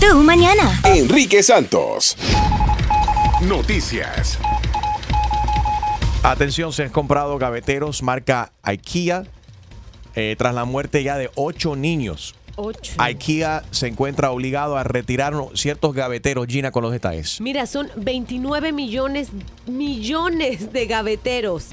Tu mañana. Enrique Santos. Noticias. Atención, se han comprado gaveteros marca IKEA eh, tras la muerte ya de ocho niños. Ocho. IKEA se encuentra obligado a retirar ciertos gaveteros. Gina, con los detalles. Mira, son 29 millones, millones de gaveteros.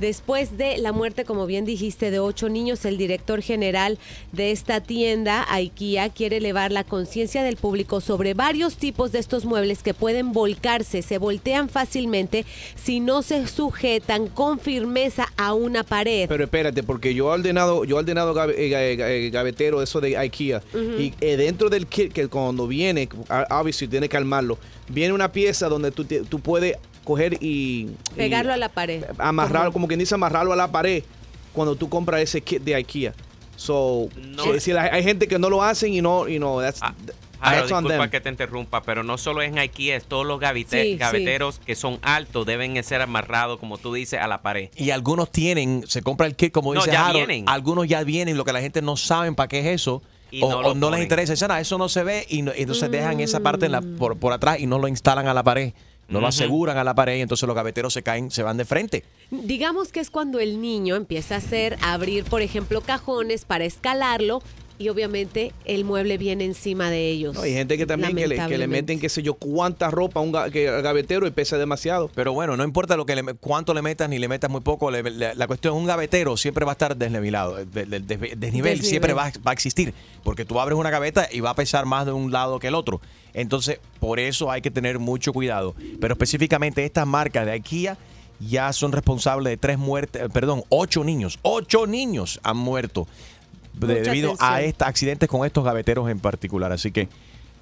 Después de la muerte, como bien dijiste, de ocho niños, el director general de esta tienda, IKEA, quiere elevar la conciencia del público sobre varios tipos de estos muebles que pueden volcarse, se voltean fácilmente si no se sujetan con firmeza a una pared. Pero espérate, porque yo he ordenado, yo he ordenado eh, ga- eh, gavetero, eso de IKEA. Y eh, dentro del kit, que cuando viene, obviously tiene que armarlo, viene una pieza donde tú, te- tú puedes coger y... y Pegarlo a la pared. amarrarlo, como quien dice, amarrarlo a la pared cuando tú compras ese kit de IKEA. So, No. si- si la- hay gente que no lo hacen y no, y no, that's, Claro, on disculpa them. que te interrumpa, pero no solo en IKEA, es todos los gavite- Sí, sí. gaveteros que son altos deben ser amarrados, como tú dices, a la pared. Y algunos tienen, se compra el kit, como No, dice ya Harold, vienen. algunos ya vienen, lo que la gente no sabe para qué es eso. Y o no o lo no les interesa, dicen, "Ah, eso no se ve y, no- y entonces dejan esa parte en la- por, por atrás y no lo instalan a la pared, no lo aseguran a la pared y entonces los gaveteros se caen, se van de frente. Digamos que es cuando el niño empieza a hacer, a abrir, por ejemplo, cajones para escalarlo y obviamente el mueble viene encima de ellos. No, hay gente que también que le, que le Lamentablemente. meten, qué sé yo, cuánta ropa a un ga- que, al gavetero y pesa demasiado. Pero bueno, no importa lo que le, cuánto le metas ni le metas muy poco, le- le- la cuestión es un gavetero siempre va a estar desnivelado, el de- desnivel Desnivel. siempre va, va a existir, porque tú abres una gaveta y va a pesar más de un lado que el otro. Entonces, por eso hay que tener mucho cuidado. Pero específicamente estas marcas de IKEA ya son responsables de tres muertes, eh, perdón, ocho niños, ocho niños han muerto de- debido a estos accidentes con estos gaveteros en particular. Así que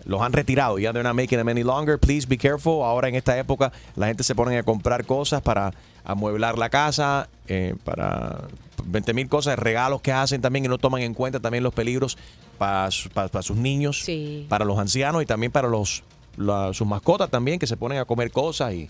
los han retirado. Ya they're not making them any longer. Please be careful. Ahora en esta época la gente se pone a comprar cosas para amueblar la casa, eh, para 20 mil cosas, regalos que hacen también y no toman en cuenta también los peligros para, su- para- para sus niños, Sí. para los ancianos y también para los la- sus mascotas también que se ponen a comer cosas y,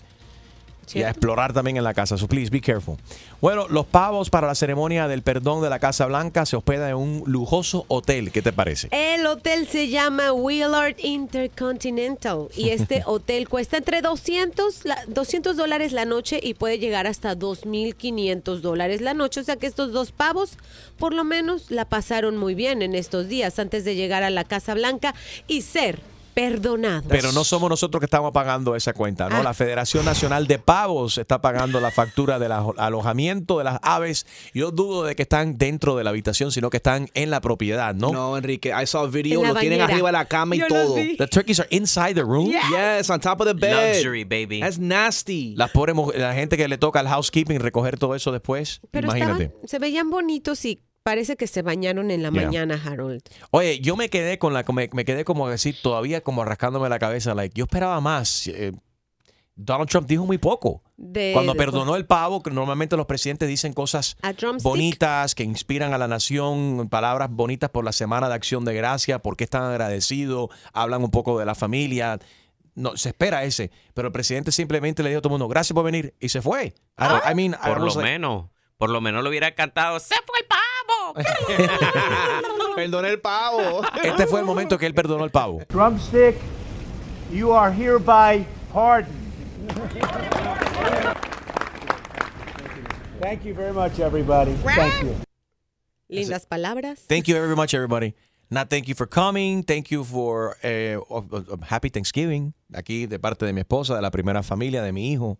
y a explorar también en la casa. So please be careful. Bueno, los pavos para la ceremonia del perdón de la Casa Blanca se hospedan en un lujoso hotel. ¿Qué te parece? El hotel se llama Willard Intercontinental y este hotel cuesta entre 200, la- 200 dólares la noche y puede llegar hasta 2.500 dólares la noche. O sea que estos dos pavos por lo menos la pasaron muy bien en estos días antes de llegar a la Casa Blanca y ser perdonados. Pero no somos nosotros que estamos pagando esa cuenta, ¿no? Ah. La Federación Nacional de Pavos está pagando la factura del alo- alojamiento de las aves. Yo dudo de que están dentro de la habitación, sino que están en la propiedad, ¿no? No, Enrique, I saw a video, lo tienen arriba de la cama y Yo todo. The turkeys are inside the room. Yes, on top of the bed. Luxury, baby. That's nasty. Las pobres la gente que le toca al housekeeping recoger todo eso después, Pero imagínate. estaban- se veían bonitos y parece que se bañaron en la Yeah. mañana, Harold. Oye, yo me quedé con la me, me quedé como decir todavía como rascándome la cabeza, like yo esperaba más. Eh, Donald Trump dijo muy poco. De- Cuando de- perdonó el pavo, que normalmente los presidentes dicen cosas bonitas que inspiran a la nación, palabras bonitas por la semana de acción de gracia, porque están agradecidos, hablan un poco de la familia. No, se espera ese, pero el presidente simplemente le dijo a todo el mundo, gracias por venir, y se fue. I, I mean, I Por lo was like- menos, por lo menos lo hubiera cantado, ¡se fue el pavo! Perdoné el pavo. este fue el momento que él perdonó el pavo. Drumstick, you are hereby pardoned. Thank you very much, everybody. Thank you. Lindas palabras. Thank you very much, everybody. Not thank you for coming. Thank you for oh, Happy Thanksgiving. Aquí de parte de mi esposa, de la primera familia, de mi hijo.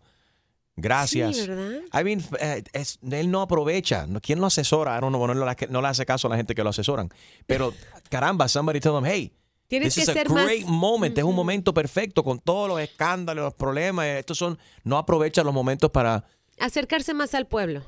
Gracias. Sí. I mean, eh, es- él no aprovecha. ¿no? ¿Quién lo asesora? I don't know, no, le- no le hace caso a la gente que lo asesoran. Pero, caramba, somebody tell them, hey, Tienes this que is a ser más- great moment. Es un momento perfecto con todos los escándalos, los problemas. Estos son, no aprovecha los momentos para, Acercarse más al pueblo.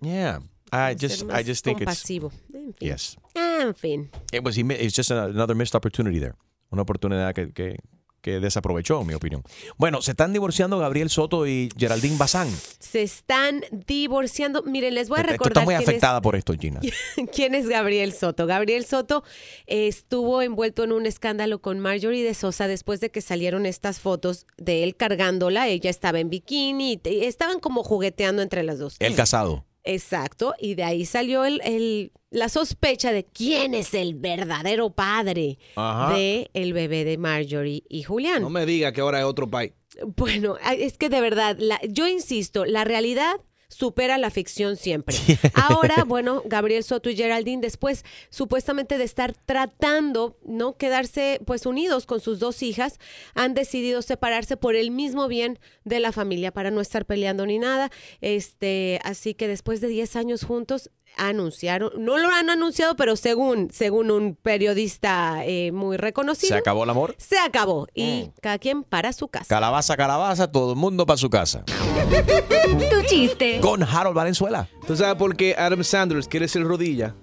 yeah. I just, I más just think it's, compasivo. En fin. yes. En fin. It was, it's just another missed opportunity there. Una oportunidad que, que, que desaprovechó, en mi opinión. Bueno, se están divorciando Gabriel Soto y Geraldine Bazán. Se están divorciando. Miren, les voy a Esto recordar está muy es- afectada por esto, Gina. ¿Quién es Gabriel Soto? Gabriel Soto estuvo envuelto en un escándalo con Marjorie de Sosa después de que salieron estas fotos de él cargándola. Ella estaba en bikini, estaban como jugueteando entre las dos. El casado. Exacto, y de ahí salió el, el la sospecha de quién es el verdadero padre Ajá. de el bebé de Marjorie y Julián. No me diga que ahora es otro país. Bueno, es que de verdad, la- yo insisto, la realidad supera la ficción siempre. Ahora, bueno, Gabriel Soto y Geraldine, después supuestamente de estar tratando, ¿no? Quedarse pues unidos con sus dos hijas, han decidido separarse por el mismo bien de la familia, para no estar peleando ni nada. Este, así que después de 10 años juntos, anunciaron, no lo han anunciado, pero según, según un periodista eh, muy reconocido. ¿Se acabó el amor? Se acabó. Y Mm. cada quien para su casa. Calabaza, calabaza, todo el mundo para su casa. Tu chiste. Con Harold Valenzuela. ¿Tú sabes por qué Adam Sanders quiere ser rodilla?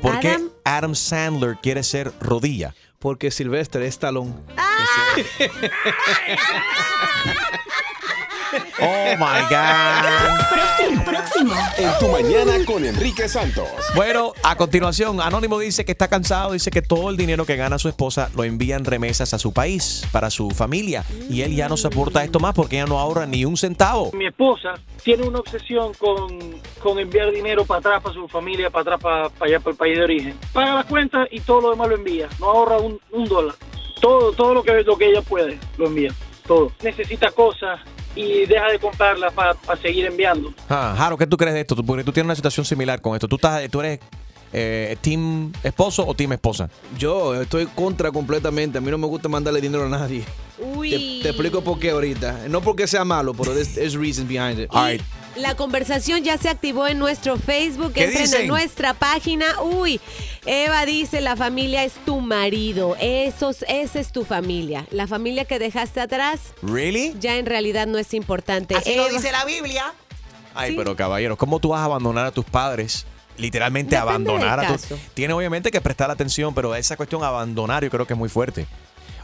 ¿Por qué Adam- Adam Sandler quiere ser rodilla? Porque Sylvester es talón. Oh my God. Próximo, próximo. En tu mañana con Enrique Santos. Bueno, a continuación, Anónimo dice que está cansado, dice que todo el dinero que gana su esposa lo envía en remesas a su país, para su familia, y él ya no soporta esto más porque ella no ahorra ni un centavo. Mi esposa tiene una obsesión con, con enviar dinero para atrás, para su familia, para atrás, para, para allá, para el país de origen. Paga las cuentas y todo lo demás lo envía. No ahorra un, un dólar. Todo, todo lo que, lo que ella puede lo envía. Todo. Necesita cosas y deja de comprarlas para seguir enviando. Ah, Harold, ¿qué tú crees de esto? Porque tú tienes una situación similar con esto. ¿Tú, estás, tú eres eh, team esposo o team esposa? Yo estoy contra completamente. A mí no me gusta mandarle dinero a nadie. Uy. Te, te explico por qué ahorita. No porque sea malo, pero there's, there's reasons behind it. All right. La conversación ya se activó en nuestro Facebook. ¿Qué Entren a dicen? nuestra página. Uy, Eva dice, la familia es tu marido. Esos, esa es tu familia. La familia que dejaste atrás ¿Really? ya en realidad no es importante. Así lo dice la Biblia. Ay, Sí. pero caballero, ¿cómo tú vas a abandonar a tus padres? Literalmente Depende abandonar a tus... Tiene obviamente que prestar atención, pero esa cuestión abandonar yo creo que es muy fuerte.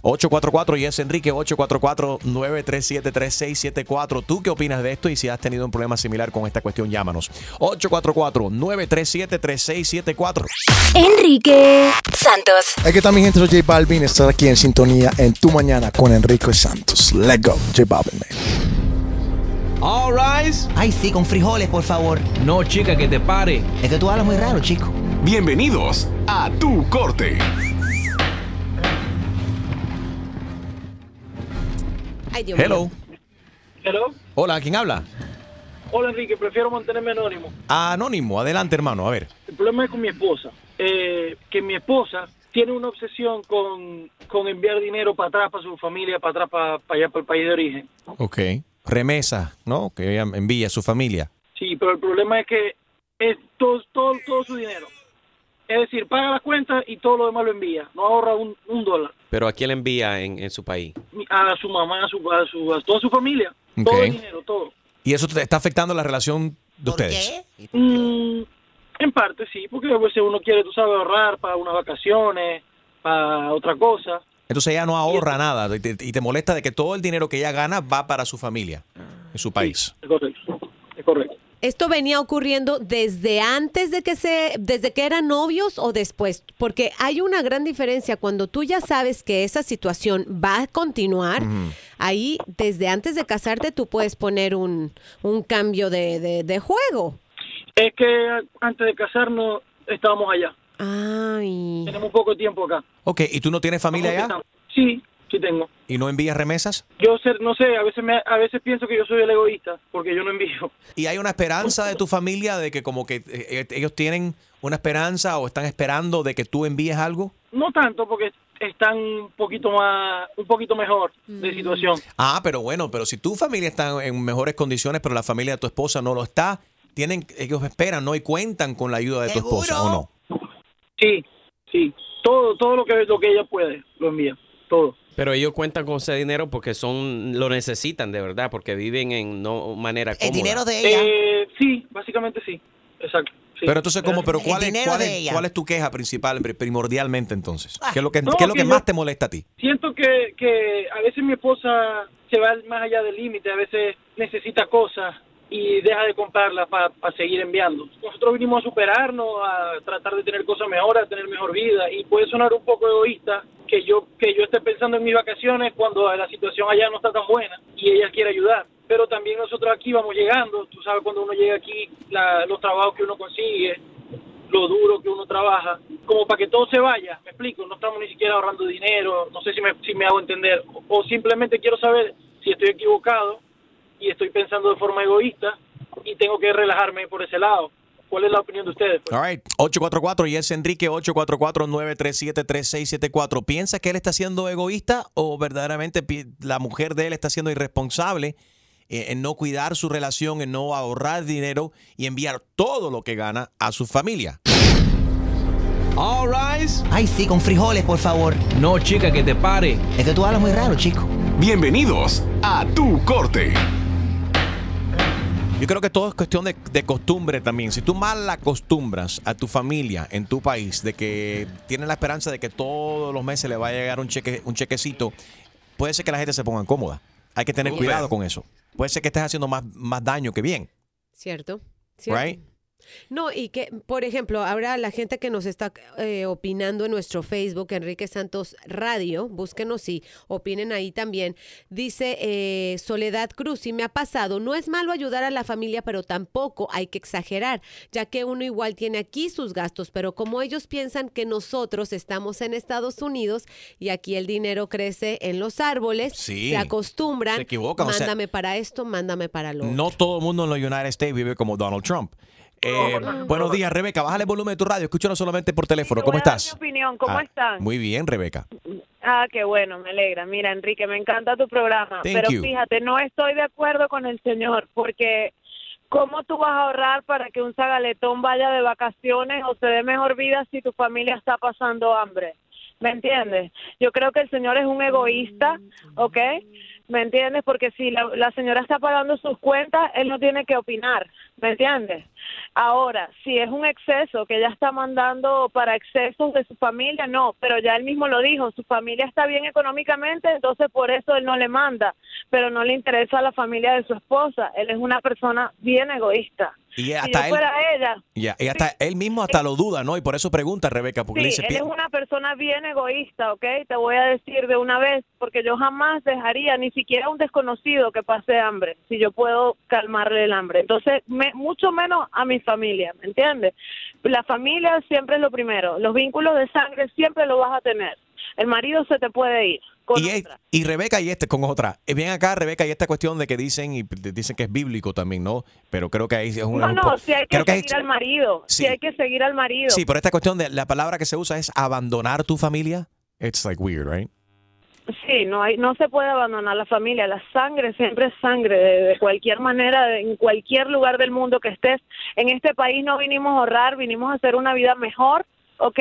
844 y es Enrique 844-937-3674. ¿Tú qué opinas de esto? Y si has tenido un problema similar con esta cuestión, llámanos. 844-937-3674. Enrique Santos. Aquí está mi gente, soy J Balvin. Estás aquí en sintonía en tu mañana con Enrique Santos. Let's go, J Balvin, man. All rise. Ay, sí, con frijoles, por favor. No, chica, que te pare. Es que tú hablas muy raro, chico. Bienvenidos a Tu Corte. Ay, Dios Hello. Hello. Hola, ¿quién habla? Hola Enrique, prefiero mantenerme anónimo. Anónimo, adelante hermano, a ver. El problema es con mi esposa. Eh, que mi esposa tiene una obsesión con, con enviar dinero para atrás, para su familia, para atrás, para, para allá, para el país de origen. Ok. Remesa, ¿no? Que ella envía a su familia. Sí, pero el problema es que es todo, todo, todo su dinero. Es decir, paga las cuentas y todo lo demás lo envía. No ahorra un, un dólar. Pero ¿a quién le envía en, en su país? A su mamá, a, su, a, su, a toda su familia. Todo el dinero, todo. ¿Y eso te está afectando la relación de ¿Por ustedes? qué? Mm, en parte sí, porque a veces uno quiere, tú sabes, ahorrar para unas vacaciones, para otra cosa. Entonces ella no ahorra nada y te, y te molesta de que todo el dinero que ella gana va para su familia en su país. Es correcto. Es correcto. ¿Esto venía ocurriendo desde antes de que se, desde que eran novios o después? Porque hay una gran diferencia cuando tú ya sabes que esa situación va a continuar. Ahí, desde antes de casarte, tú puedes poner un, un cambio de, de- de juego. Es que antes de casarnos estábamos allá. Ay. Tenemos un poco de tiempo acá. Ok, ¿y tú no tienes familia allá? Sí, sí tengo. ¿Y no envías remesas? Yo sé, no sé, a veces me, a veces pienso que yo soy el egoísta porque yo no envío. ¿Y hay una esperanza de tu familia de que como que eh, eh, ellos tienen una esperanza o están esperando de que tú envíes algo? No tanto porque están un poquito más, un poquito mejor de situación. Ah, pero bueno, pero si tu familia está en mejores condiciones, pero la familia de tu esposa no lo está, tienen, ellos esperan, ¿no? Y cuentan con la ayuda de tu esposa, ¿o no? Sí, sí. Todo, todo lo que lo que ella puede lo envía, todo. Pero ellos cuentan con ese dinero porque son lo necesitan de verdad, porque viven en no manera cómoda. El dinero de ella. Eh, sí, básicamente sí. Exacto. sí. Pero entonces, ¿cómo? ¿Pero cuál es, cuál, es, cuál es tu queja principal, pri- primordialmente entonces? Ah. ¿Qué es lo que, No, qué es lo que más te molesta a ti? Siento que, que a veces mi esposa se va más allá del límite, a veces necesita cosas y deja de comprarlas para seguir enviando. Nosotros vinimos a superarnos, a tratar de tener cosas mejores, a tener mejor vida y puede sonar un poco egoísta que yo que yo esté pensando en mis vacaciones cuando la situación allá no está tan buena y ella quiere ayudar. Pero también nosotros aquí vamos llegando, tú sabes cuando uno llega aquí, los trabajos que uno consigue lo duro que uno trabaja, como para que todo se vaya, me explico, no estamos ni siquiera ahorrando dinero, no sé si me, si me hago entender, o, o simplemente quiero saber si estoy equivocado y estoy pensando de forma egoísta y tengo que relajarme por ese lado. ¿Cuál es la opinión de ustedes? All right, 844 y es Enrique 844-937-3674. ¿Piensa que él está siendo egoísta o verdaderamente la mujer de él está siendo irresponsable eh, en no cuidar su relación, en no ahorrar dinero y enviar todo lo que gana a su familia? All rise. Ay, sí, con frijoles, por favor. No, chica, que te pare. Es que tú hablas muy raro, chico. Bienvenidos a Tu Corte. Yo creo que todo es cuestión de, de costumbre también. Si tú mal acostumbras a tu familia en tu país de que tienen la esperanza de que todos los meses le va a llegar un cheque, un chequecito, puede ser que la gente se ponga cómoda. Hay que tener cuidado con eso. Puede ser que estés haciendo más, más daño que bien. ¿Cierto? ¿Cierto? Right? No, y que, por ejemplo, ahora la gente que nos está eh, opinando en nuestro Facebook, Enrique Santos Radio, búsquenos y opinen ahí también. Dice eh, Soledad Cruz, y me ha pasado, no es malo ayudar a la familia, pero tampoco hay que exagerar, ya que uno igual tiene aquí sus gastos, pero como ellos piensan que nosotros estamos en Estados Unidos y aquí el dinero crece en los árboles, Sí. se acostumbran, Se equivocan, o sea- mándame para esto, mándame para lo otro. No todo el mundo en los United States vive como Donald Trump. Eh, buenos días, Rebeca. Bájale el volumen de tu radio. Escúchanos solamente por teléfono. ¿Cómo estás? opinión, ¿cómo Ah, están? Muy bien, Rebeca. Ah, qué bueno, me alegra. Mira, Enrique, me encanta tu programa, Thank pero you. fíjate, no estoy de acuerdo con el señor, porque ¿cómo tú vas a ahorrar para que un zagaletón vaya de vacaciones o se dé mejor vida si tu familia está pasando hambre? ¿Me entiendes? Yo creo que el señor es un egoísta, ¿ok? ¿Me entiendes? Porque si la, la señora está pagando sus cuentas, él no tiene que opinar, ¿me entiendes? Ahora, si es un exceso que ella está mandando para excesos de su familia, no, pero ya él mismo lo dijo, su familia está bien económicamente, entonces por eso él no le manda, pero no le interesa a la familia de su esposa, él es una persona bien egoísta. Y si hasta él, fuera ella, ya, y hasta él mismo hasta lo duda, ¿no? Y por eso pregunta, Rebeca, porque le Sí, dice, él es "Pi- una persona bien egoísta, ¿ok? Te voy a decir de una vez, porque yo jamás dejaría ni siquiera a un desconocido que pase hambre, si yo puedo calmarle el hambre. Entonces, me- mucho menos a mi familia, ¿me entiendes? La familia siempre es lo primero, los vínculos de sangre siempre lo vas a tener. El marido se te puede ir. Con y, es- y Rebeca y este con otra. Eh, Bien acá, Rebeca, y esta cuestión de que dicen, y dicen que es bíblico también, ¿no? Pero creo que ahí es un... no, no, si hay que creo que seguir al marido, Sí. si hay que seguir al marido. Sí, pero esta cuestión de la palabra que se usa es abandonar tu familia. It's like weird, right? Sí, no hay, no se puede abandonar la familia. La sangre siempre es sangre, de, de cualquier manera, de- en cualquier lugar del mundo que estés. En este país no vinimos a ahorrar, vinimos a hacer una vida mejor, ¿ok?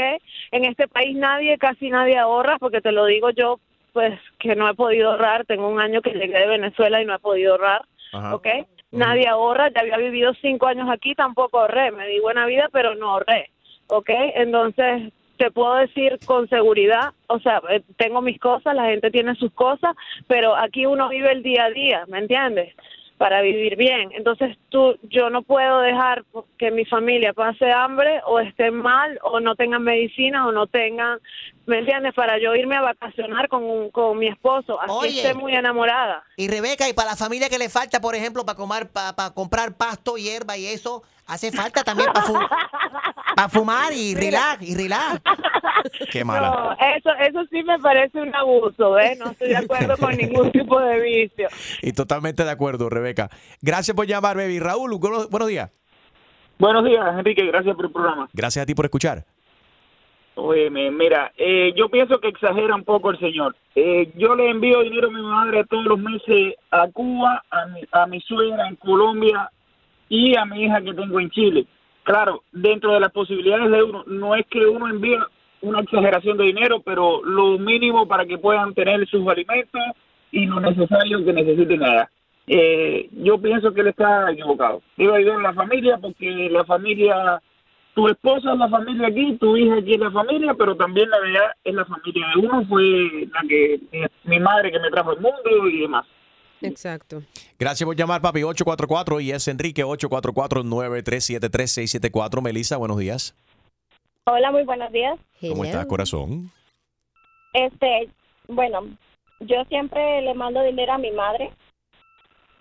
En este país nadie, casi nadie ahorra, porque te lo digo yo, pues que no he podido ahorrar. Tengo un año que llegué de Venezuela y no he podido ahorrar, ¿ok? Nadie ahorra, ya había vivido cinco años aquí, tampoco ahorré. Me di buena vida, pero no ahorré, ¿ok? Entonces, te puedo decir con seguridad, o sea, eh, tengo mis cosas, la gente tiene sus cosas, pero aquí uno vive el día a día, ¿me entiendes? Para vivir bien. Entonces, tú, yo no puedo dejar que mi familia pase hambre o esté mal o no tengan medicina o no tengan, ¿me entiendes? Para yo irme a vacacionar con, un- con mi esposo, así Oye. esté muy enamorada. Y Rebeca, y para la familia que le falta, por ejemplo, para comer, para, comprar pasto, hierba y eso, hace falta también para fumar y relax, y relax. Qué No, eso, eso sí me parece un abuso, ¿eh? No estoy de acuerdo con ningún tipo de vicio. Y totalmente de acuerdo, Rebeca. Gracias por llamar, baby. Raúl, buenos, buenos días. Buenos días, Enrique. Gracias por el programa. Gracias a ti por escuchar. Oye, mira, eh, yo pienso que exagera un poco el señor. Eh, yo le envío dinero a mi madre todos los meses a Cuba, a mi, a mi suegra en Colombia y a mi hija que tengo en Chile. Claro, dentro de las posibilidades de uno, no es que uno envíe una exageración de dinero, pero lo mínimo para que puedan tener sus alimentos y lo necesario que necesiten allá. Eh, yo pienso que él está equivocado. Debe ayudar a la familia porque la familia tu esposa es la familia aquí, tu hija aquí es la familia, pero también la de allá es la familia de uno, fue la que mi, mi madre que me trajo al mundo y demás. Exacto. Gracias por llamar, papi. 844 y es Enrique 844-937-3674. Melissa, buenos días. Hola, muy buenos días. ¿Cómo estás, corazón? Este, bueno, yo siempre le mando dinero a mi madre.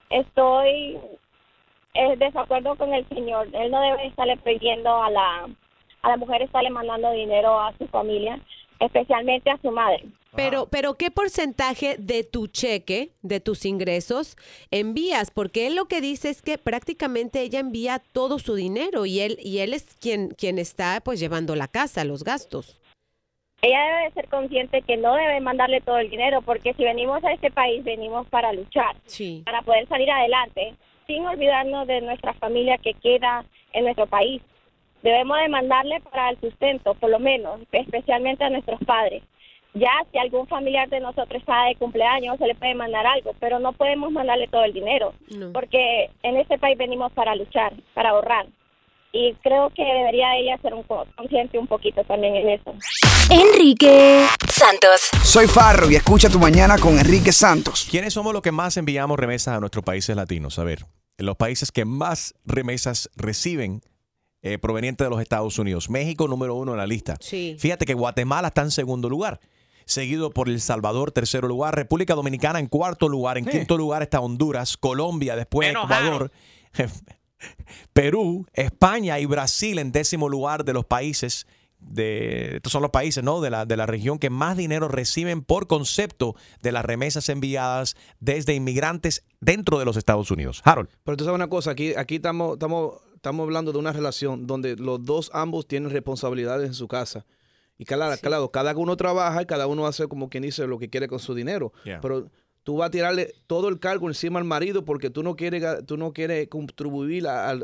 Estoy en desacuerdo con el señor. Él no debe estarle pidiendo a la a la mujer estarle mandando dinero a su familia, especialmente a su madre. Pero, pero ¿qué porcentaje de tu cheque, de tus ingresos, envías? Porque él lo que dice es que prácticamente ella envía todo su dinero y él, y él es quien, quien está pues llevando la casa, los gastos. Ella debe de ser consciente que no debe mandarle todo el dinero, porque si venimos a este país, venimos para luchar, para poder salir adelante, sin olvidarnos de nuestra familia que queda en nuestro país. Debemos de mandarle para el sustento, por lo menos, especialmente a nuestros padres. Ya si algún familiar de nosotros está de cumpleaños, se le puede mandar algo, pero no podemos mandarle todo el dinero, porque en este país venimos para luchar, para ahorrar. Y creo que debería ella ser un co- consciente un poquito también en eso. Enrique Santos. Soy Farro y escucha tu mañana con Enrique Santos. ¿Quiénes somos los que más enviamos remesas a nuestros países latinos? A ver, los países que más remesas reciben eh, provenientes de los Estados Unidos. México, número uno en la lista. Sí. Fíjate que Guatemala está en segundo lugar. Seguido por El Salvador, tercero lugar. República Dominicana en cuarto lugar. En quinto lugar está Honduras, Colombia, después Ecuador. Perú, España y Brasil en décimo lugar de los países de estos son los países ¿no? de, la, de la región que más dinero reciben por concepto de las remesas enviadas desde inmigrantes dentro de los Estados Unidos. Harold. Pero tú sabes una cosa, aquí, aquí estamos, estamos, estamos hablando de una relación donde los dos ambos tienen responsabilidades en su casa. Y claro, claro, cada uno trabaja y cada uno hace como quien dice lo que quiere con su dinero. Yeah. Pero tú vas a tirarle todo el cargo encima al marido porque tú no quieres, tú no quieres contribuir a,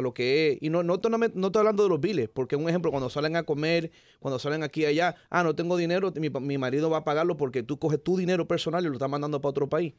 lo que es. Y no, no, estoy- no estoy hablando de los biles, porque un ejemplo, cuando salen a comer, cuando salen aquí y allá, ah, no tengo dinero, mi, mi marido va a pagarlo porque tú coges tu dinero personal y lo estás mandando para otro país.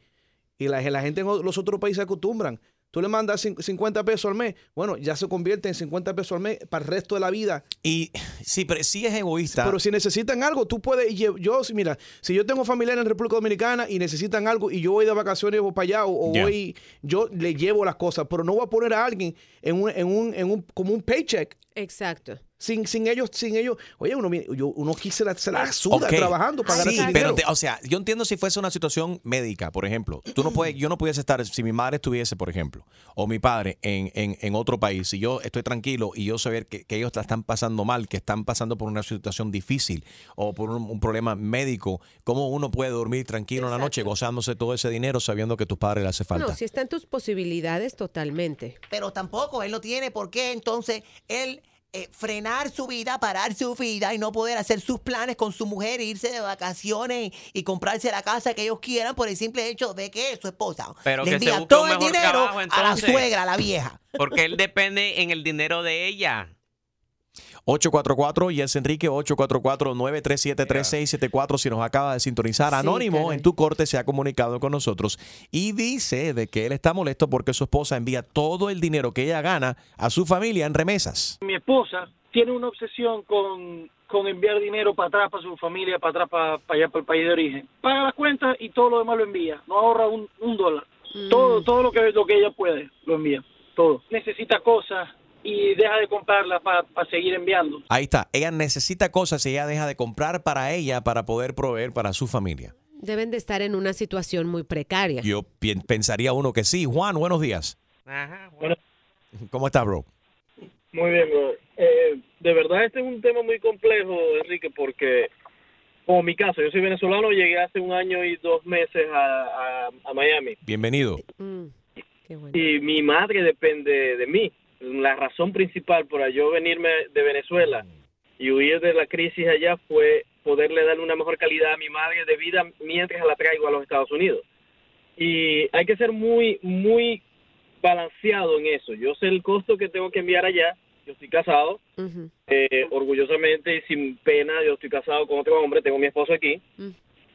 Y la, la gente en los otros países se acostumbran. Tú le mandas cin- 50 pesos al mes, bueno, ya se convierte en 50 pesos al mes para el resto de la vida. Y sí, pero sí es egoísta. Pero si necesitan algo, tú puedes, yo, si- mira, si yo tengo familia en República Dominicana y necesitan algo y yo voy de vacaciones o para allá o, Ya. voy, yo le llevo las cosas, pero no voy a poner a alguien en un, en un, en un, como un paycheck. Exacto. Sin, sin ellos, sin ellos, oye, uno, yo, uno aquí se la, se la suda trabajando para ganar Sí, ese pero dinero. te- o sea, yo entiendo si fuese una situación médica, por ejemplo. Tú no puedes, yo no pudiese estar, si mi madre estuviese, por ejemplo, o mi padre en, en, en otro país, y yo estoy tranquilo y yo saber que, que ellos la están pasando mal, que están pasando por una situación difícil o por un, un problema médico, ¿cómo uno puede dormir tranquilo en la noche gozándose todo ese dinero sabiendo que a tus padres le hace falta? No, si está en tus posibilidades, totalmente. Pero tampoco él no tiene por qué entonces él eh, frenar su vida, parar su vida y no poder hacer sus planes con su mujer, irse de vacaciones y, comprarse la casa que ellos quieran por el simple hecho de que su esposa Pero le envía todo el dinero trabajo, a la suegra, a la vieja. Porque él depende en el dinero de ella. 844 y es Enrique 844-937-3674 si nos acaba de sintonizar. Sí, Anónimo en tu corte se ha comunicado con nosotros y dice de que él está molesto porque su esposa envía todo el dinero que ella gana a su familia en remesas. Mi esposa tiene una obsesión con, con enviar dinero para atrás para su familia, para atrás para, para allá, para el país de origen. Paga las cuentas y todo lo demás lo envía. No ahorra un, un dólar. Todo, todo lo que, lo que ella puede lo envía. Todo. Necesita cosas y deja de comprarlas para seguir enviando. Ahí está, ella necesita cosas y ella deja de comprar para ella para poder proveer para su familia. Deben de estar en una situación muy precaria. Yo pensaría uno que sí. Juan, buenos días. Ajá, ¿Cómo estás, bro? Muy bien, bro. Eh, de verdad este es un tema muy complejo, Enrique, porque como mi caso, yo soy venezolano, llegué hace un año y dos meses a, a- a Miami Bienvenido. y mi madre depende de mí. La razón principal para yo venirme de Venezuela y huir de la crisis allá fue poderle dar una mejor calidad a mi madre de vida mientras la traigo a los Estados Unidos. Y hay que ser muy, muy balanceado en eso. Yo sé el costo que tengo que enviar allá. Yo estoy casado, eh, orgullosamente y sin pena. Yo estoy casado con otro hombre, tengo mi esposo aquí.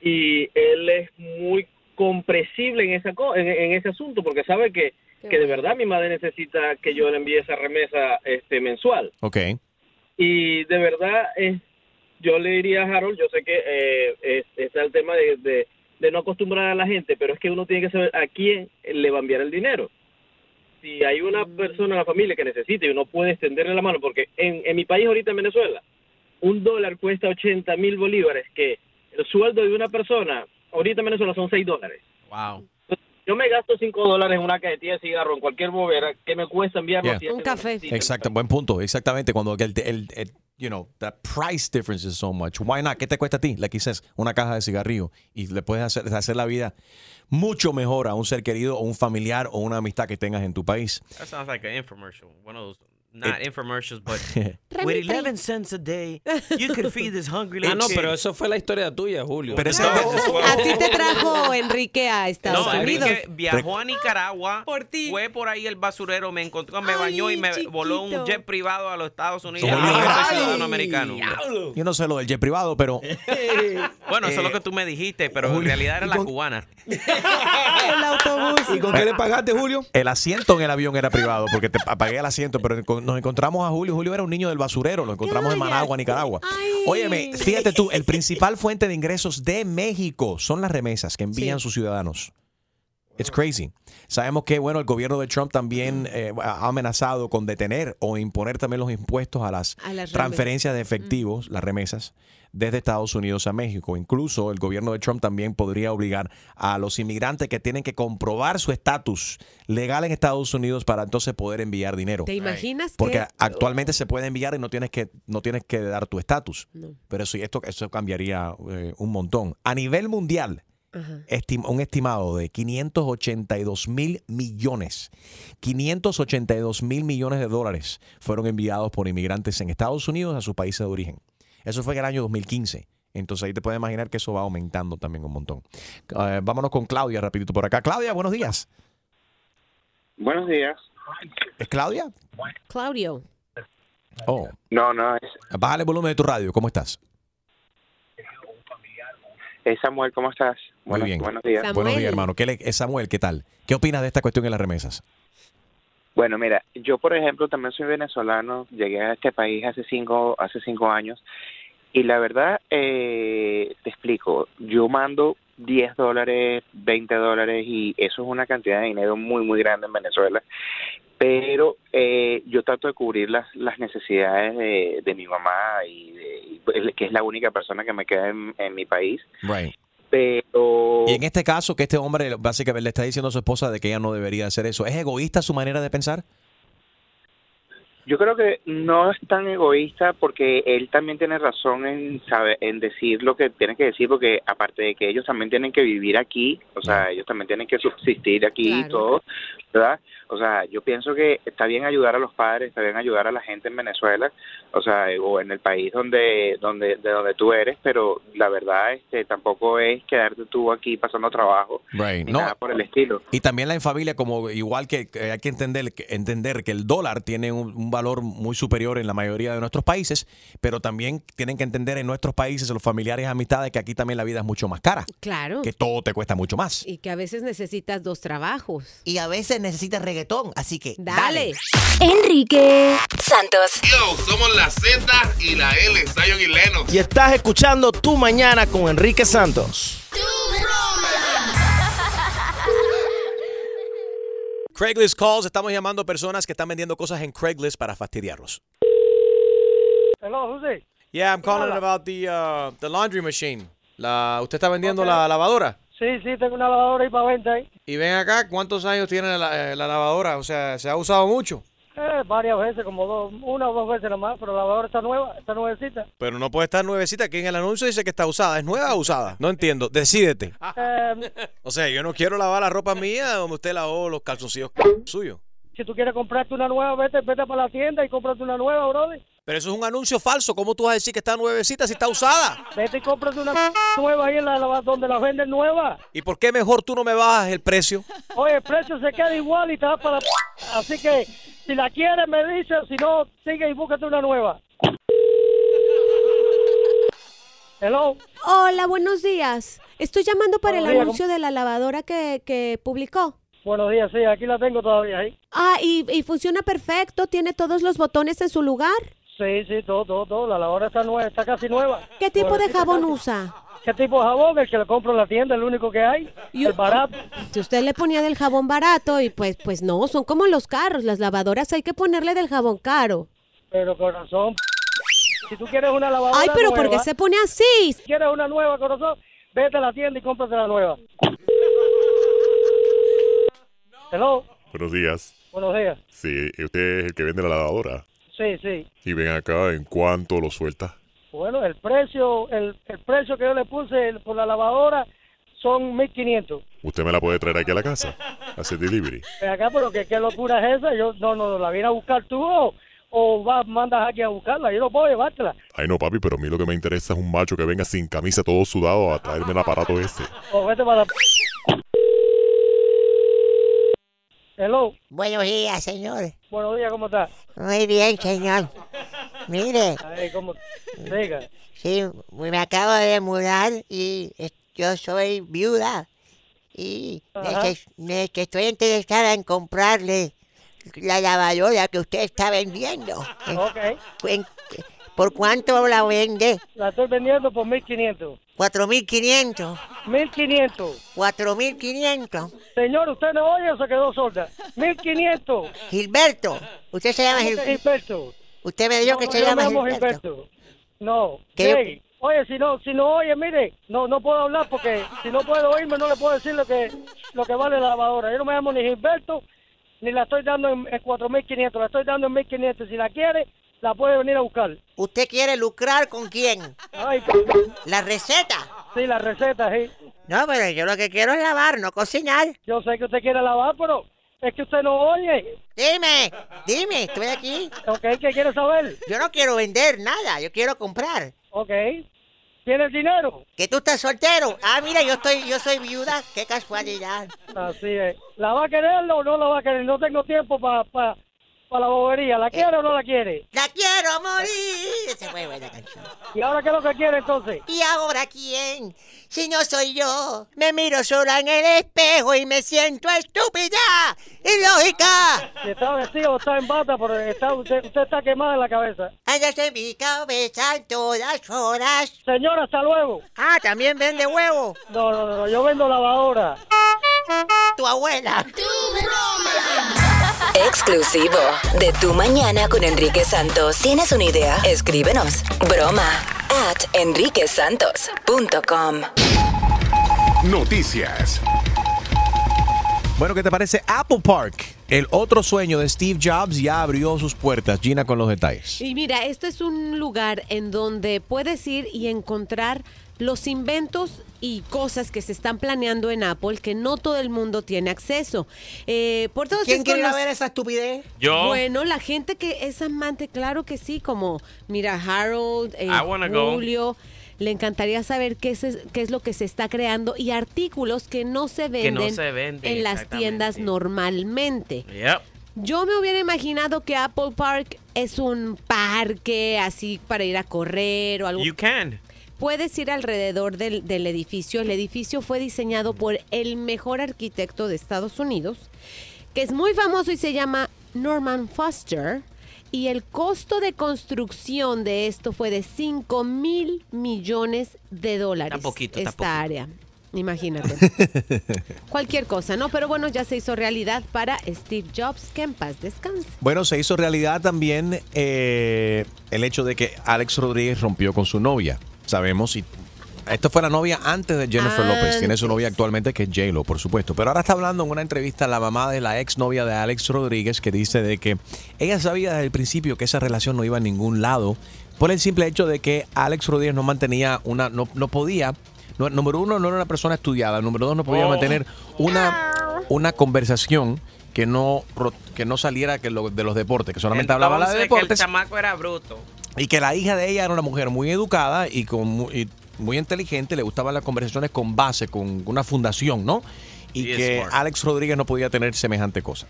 Y él es muy comprensible en, esa co- en, en ese asunto porque sabe que, que de verdad mi madre necesita que yo le envíe esa remesa este mensual. Ok. Y de verdad, eh, yo le diría a Harold, yo sé que eh, es- está el tema de, de, de no acostumbrar a la gente, pero es que uno tiene que saber a quién le va a enviar el dinero. Si hay una persona en la familia que necesita y uno puede extenderle la mano, porque en, en mi país ahorita en Venezuela, un dólar cuesta 80 mil bolívares, que el sueldo de una persona ahorita en Venezuela son 6 dólares. Wow. Yo me gasto 5 dólares en una cajetilla de cigarro, en cualquier bobera, que me cuesta enviarlo Yeah. Un café. Exacto, buen punto. Exactamente. Cuando el, el- el- you know, the price difference is so much. Why not? ¿Qué te cuesta a ti? Le quises una caja de cigarrillo y le puedes hacer, hacer la vida mucho mejor a un ser querido o un familiar o una amistad que tengas en tu país. That sounds like an infomercial. One of those, not infomercials, but With 11 cents a day, you could feed this hungry Ah, little no, kid. pero eso fue la historia tuya, Julio. Pero eso- Así te trajo Enrique a Estados No, Unidos. Enrique viajó a Nicaragua, fue por ahí el basurero, me encontró, me bañó y me voló un jet privado a los Estados Unidos. Ay. y yo soy ciudadano americano. Yo no sé lo del jet privado, pero Bueno, eso es lo Eh, que tú me dijiste, pero en realidad era la cubana. El autobús. ¿Y con qué le pagaste, Julio? el asiento en el avión era privado porque te apagué el asiento, pero con- nos encontramos a Julio. Julio era un niño del basurero, lo encontramos en Managua, Nicaragua. Óyeme, fíjate tú, el principal fuente de ingresos de México son las remesas que envían sus ciudadanos. It's crazy. Sabemos que, bueno, el gobierno de Trump también eh, ha amenazado con detener o imponer también los impuestos a las, A las transferencias de efectivos, las remesas, desde Estados Unidos a México. Incluso el gobierno de Trump también podría obligar a los inmigrantes que tienen que comprobar su estatus legal en Estados Unidos para entonces poder enviar dinero. ¿Te imaginas Porque que actualmente se puede enviar y no tienes que, no tienes que dar tu estatus. No. Pero sí, esto, eso cambiaría eh, un montón. A nivel mundial, un estimado de 582 mil millones, 582 mil millones de dólares fueron enviados por inmigrantes en Estados Unidos a sus países de origen. Eso fue en el año 2015. Entonces ahí te puedes imaginar que eso va aumentando también un montón. Eh, vámonos con Claudia rapidito por acá. Claudia, buenos días. Buenos días. ¿Es Claudia? Claudio. Oh. No, no, es, Bájale el volumen de tu radio. ¿Cómo estás? es Samuel, ¿cómo estás? Muy Buenos- bien. Buenos días. Buenos días, hermano. ¿Qué le- eh, Samuel, ¿qué tal? ¿Qué opinas de esta cuestión de las remesas? Bueno, mira, yo por ejemplo también soy venezolano, llegué a este país hace cinco, hace cinco años y la verdad, eh, te explico, yo mando 10 dólares, 20 dólares y eso es una cantidad de dinero muy, muy grande en Venezuela, pero eh, yo trato de cubrir las, las necesidades de, de mi mamá y, de- y que es la única persona que me queda en, en mi país. Pero... Y en este caso, que este hombre básicamente le está diciendo a su esposa de que ella no debería hacer eso, ¿es egoísta su manera de pensar? Yo creo que no es tan egoísta porque él también tiene razón en saber, en decir lo que tiene que decir porque aparte de que ellos también tienen que vivir aquí, o sea, ellos también tienen que subsistir aquí y todo, ¿verdad? O sea, yo pienso que está bien ayudar a los padres, está bien ayudar a la gente en Venezuela, o sea, o en el país donde donde de donde tú eres, pero la verdad este tampoco es quedarte tú aquí pasando trabajo Right. ni No. nada por el estilo. Y también la en familia, como igual que, hay que entender, que entender que el dólar tiene un, un valor muy superior en la mayoría de nuestros países, pero también tienen que entender en nuestros países, los familiares amistades, que aquí también la vida es mucho más cara, Claro. que todo te cuesta mucho más. Y que a veces necesitas dos trabajos. Y a veces necesitas reggaetón, así que Dale. Enrique Santos. Yo, somos la Z y la L, Zion y. Y estás escuchando Tu Mañana con Enrique Santos. Craigslist Calls, estamos llamando a personas que están vendiendo cosas en Craigslist para fastidiarlos. Hello, who's it? Yeah, I'm calling about the, uh, the laundry machine. La, ¿Usted está vendiendo la lavadora? Sí, sí, tengo una lavadora ahí para venta ahí. Y ven acá, ¿cuántos años tiene la, eh, la lavadora? O sea, ¿se ha usado mucho? Eh, varias veces, como dos, una o dos veces nomás, pero la lavadora está nueva, está nuevecita. Pero no puede estar nuevecita. Aquí en el anuncio dice que está usada. ¿Es nueva o usada? No entiendo. Decídete. Eh, O sea, yo no quiero lavar la ropa mía donde usted lavó los calzoncillos suyos. si tú quieres comprarte una nueva, vete, vete para la tienda y cómprate una nueva, brother. Pero eso es un anuncio falso. ¿Cómo tú vas a decir que está nuevecita si está usada? Vete y cómprate una nueva ahí en la, la- donde la venden nueva. ¿Y por qué mejor tú no me bajas el precio? Oye, el precio se queda igual y te da para... Así que, si la quieres, me dices, si no, sigue y búscate una nueva. Hello. Hola, buenos días. Estoy llamando para el días, anuncio de la lavadora que, que publicó. Buenos días, sí, aquí la tengo todavía ahí. Ah, y, y funciona perfecto. Tiene todos los botones en su lugar. Sí, sí, todo, todo, todo. La lavadora está nueva, está casi nueva. ¿Qué tipo de jabón casi. usa? ¿Qué tipo de jabón? El que le compro en la tienda, el único que hay. El barato. Si usted le ponía del jabón barato y pues, pues no, son como los carros. Las lavadoras hay que ponerle del jabón caro. Pero corazón, si tú quieres una lavadora Ay, pero ¿por qué se pone así? Si quieres una nueva, corazón, vete a la tienda y cómprate la nueva. Hello, Buenos días. buenos días. Sí, usted es el que vende la lavadora. Sí, sí. Y ven acá, ¿en cuánto lo sueltas? Bueno, el precio, el, el precio que yo le puse por la lavadora son 1500. ¿Usted me la puede traer aquí a la casa? Hacer delivery. Ven acá, pero ¿qué, qué locura es esa? Yo no, no, la vienes a buscar tú o, o vas, mandas aquí a buscarla. Yo no puedo llevártela. Ay, no, papi, pero a mí lo que me interesa es un macho que venga sin camisa, todo sudado, a traerme el aparato ese. O vete para la... Hello. Buenos días, señor. Buenos días, ¿cómo está? Muy bien, señor. Mire. Ay, ¿cómo? Diga. Sí, me acabo de mudar y yo soy viuda. Y neces- ne- que estoy interesada en comprarle la lavadora que usted está vendiendo. Ok. ¿Por cuánto la vende? La estoy vendiendo por 1500. 4.500. 1500. 4.500. Señor, ¿usted no oye o se quedó sorda? 1500. Gilberto. Usted se llama ¿Cómo Gil- Gilberto. Usted me dijo No, que se llama me llamo Gilberto. Gilberto. No. Yo- sí. Oye, si no, si no oye, mire, no, no puedo hablar porque si no puedo oírme no le puedo decir lo que, lo que vale la lavadora. Yo no me llamo ni Gilberto, ni la estoy dando en, en 4.500, la estoy dando en 1.500. Si la quiere, la puede venir a buscar. ¿Usted quiere lucrar con quién? Ay, ¿La receta? Sí, la receta, sí. No, pero yo lo que quiero es lavar, no cocinar. Yo sé que usted quiere lavar, pero es que usted no oye. Dime, dime, estoy aquí. Ok, ¿qué quiere saber? Yo no quiero vender nada, yo quiero comprar. Ok. ¿Tienes dinero? Que tú estás soltero. Ah, mira, yo estoy, yo soy viuda. Qué casualidad. Así es. ¿La va a querer o no la va a querer? No tengo tiempo para pa, la bobería. ¿La quiere o no la quiere? La quiero morir. Esa fue buena canción. ¿Y ahora qué es lo que quiere entonces? ¿Y ahora quién? Si no soy yo, me miro sola en el espejo y me siento estúpida, ilógica. Si está vestido está en bata, pero está, usted, usted está quemada en la cabeza. Andas en mi cabeza en todas horas. Señora, hasta luego. Ah, también vende huevo. No, no, no, yo vendo lavadora. Tu abuela. Exclusivo de Tu Mañana con Enrique Santos. ¿Tienes una idea? Escríbenos. Broma at enriquesantos.com. Noticias. Bueno, ¿qué te parece Apple Park? El otro sueño de Steve Jobs ya abrió sus puertas. Gina con los detalles. Y mira, esto es un lugar en donde puedes ir y encontrar los inventos y cosas que se están planeando en Apple que no todo el mundo tiene acceso. Eh, por todos ¿Quién quiere los- ver esa estupidez? Yo. Bueno, la gente que es amante, claro que sí, como mira Harold, eh, go. Julio. Le encantaría saber qué es, qué es lo que se está creando y artículos que no se no venden se venden, en las tiendas normalmente. Yep. Yo me hubiera imaginado que Apple Park es un parque así para ir a correr o algo. You can. Puedes ir alrededor del, del edificio. El edificio fue diseñado por el mejor arquitecto de Estados Unidos, que es muy famoso y se llama Norman Foster. Y el costo de construcción de esto fue de 5 mil millones de dólares. Está poquito, está esta área. Imagínate. Cualquier cosa, ¿no? Pero bueno, ya se hizo realidad para Steve Jobs, que en paz descanse. Bueno, se hizo realidad también eh, el hecho de que Alex Rodríguez rompió con su novia. Sabemos, y esto fue la novia antes de Jennifer López. Tiene su novia actualmente que es J-Lo, por supuesto. Pero ahora está hablando en una entrevista la mamá de la ex novia de Alex Rodríguez que dice de que ella sabía desde el principio que esa relación no iba a ningún lado por el simple hecho de que Alex Rodríguez no mantenía una, no, no podía. no- número uno, no era una persona estudiada. Número dos, no podía Oh. mantener una, una conversación que no, que no saliera que lo- de los deportes, que solamente hablaba la de Entonces, que el deportes. chamaco era bruto. Y que la hija de ella era una mujer muy educada y, con, y muy inteligente, le gustaban las conversaciones con base, con una fundación, ¿no? Y que. Alex Rodríguez no podía tener semejante cosa.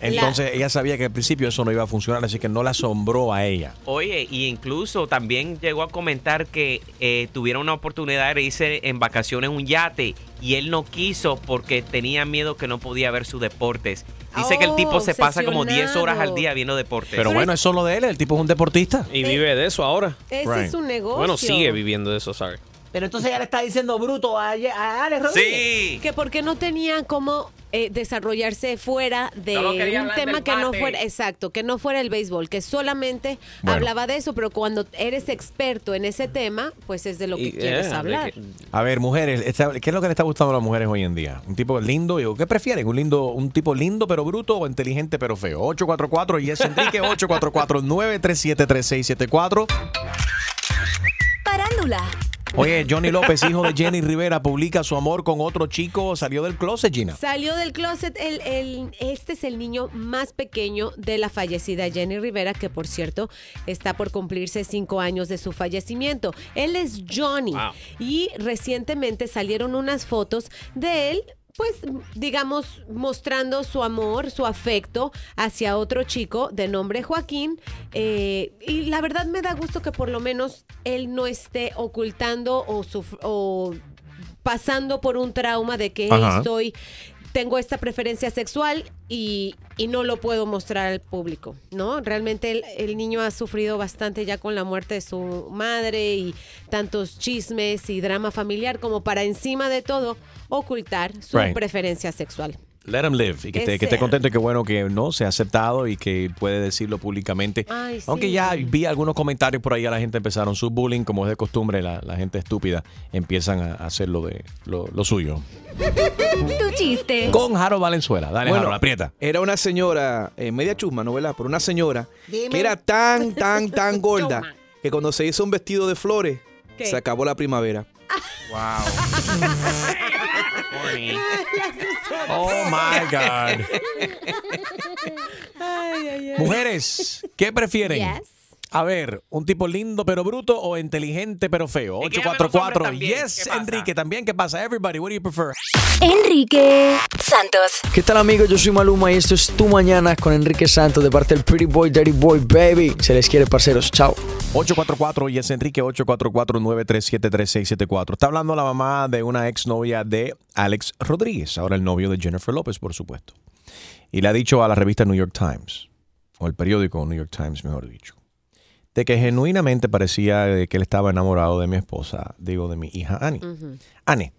Entonces ella sabía que al principio eso no iba a funcionar, así que no la asombró a ella. Oye, y incluso también llegó a comentar que eh, tuvieron una oportunidad de irse en vacaciones en un yate y él no quiso porque tenía miedo que no podía ver sus deportes. Dice que el tipo se pasa como 10 horas al día viendo deportes. Pero bueno, es solo de él, el tipo es un deportista. Y vive de eso ahora. Ese es su negocio. Bueno, sigue viviendo de eso, sorry. Pero entonces ya le está diciendo bruto a, a Alex Rodríguez. Que porque no tenía como eh, desarrollarse fuera de un tema que no fuera, exacto, que no fuera el béisbol, que solamente Bueno. hablaba de eso, pero cuando eres experto en ese tema, pues es de lo que Y- quieres hablar. A ver, mujeres, ¿qué es lo que le está gustando a las mujeres hoy en día? ¿Un tipo lindo? y- ¿Qué prefieren? ¿Un lindo, un tipo lindo pero bruto o inteligente pero feo? 844 y es Enrique 844-937-3674. Parándula. Oye, Johnny López, hijo de Jenny Rivera, publica su amor con otro chico. Salió del closet, Gina. Salió del closet, el, el- este es el niño más pequeño de la fallecida Jenny Rivera, que por cierto está por cumplirse cinco años de su fallecimiento. Él es Johnny Wow. y recientemente salieron unas fotos de él. Pues, digamos, mostrando su amor, su afecto hacia otro chico de nombre Joaquín. eh, y la verdad me da gusto que por lo menos él no esté ocultando o, o pasando por un trauma de que estoy tengo esta preferencia sexual y, y no lo puedo mostrar al público, ¿no? Realmente el, el niño ha sufrido bastante ya con la muerte de su madre y tantos chismes y drama familiar como para encima de todo ocultar su Right. preferencia sexual. Let him live. Y que, esté, que esté contento y que bueno que no se ha aceptado y que puede decirlo públicamente. Ay, sí. Aunque ya vi algunos comentarios por ahí, a la gente empezaron su bullying, como es de costumbre, la, la gente estúpida empiezan a hacer lo, de, lo, lo suyo. Tu chiste. Con Harold Valenzuela. Dale, Bueno, Harold, aprieta. Era una señora, eh, media chusma, ¿no verdad? Pero una señora Dime. que era tan, tan, tan gorda que cuando se hizo un vestido de flores, ¿Qué? se acabó la primavera. Oh my God. Mujeres, ¿qué prefieren? Yes. A ver, un tipo lindo pero bruto o inteligente pero feo. que llamen los 844 hombres también. Yes. Enrique, también. ¿Qué pasa? Everybody, what do you prefer? Enrique Santos. ¿Qué tal amigos? Yo soy Maluma y esto es Tu Mañana con Enrique Santos de parte del Pretty Boy, Dirty Boy, Baby. Se les quiere, parceros. Chao. 844 y es Enrique 844-937-3674. Está hablando la mamá de una exnovia de Alex Rodríguez, ahora el novio de Jennifer López, por supuesto. Y le ha dicho a la revista New York Times, o el periódico New York Times, mejor dicho, de que genuinamente parecía que él estaba enamorado de mi esposa, digo, de mi hija Annie. Annie.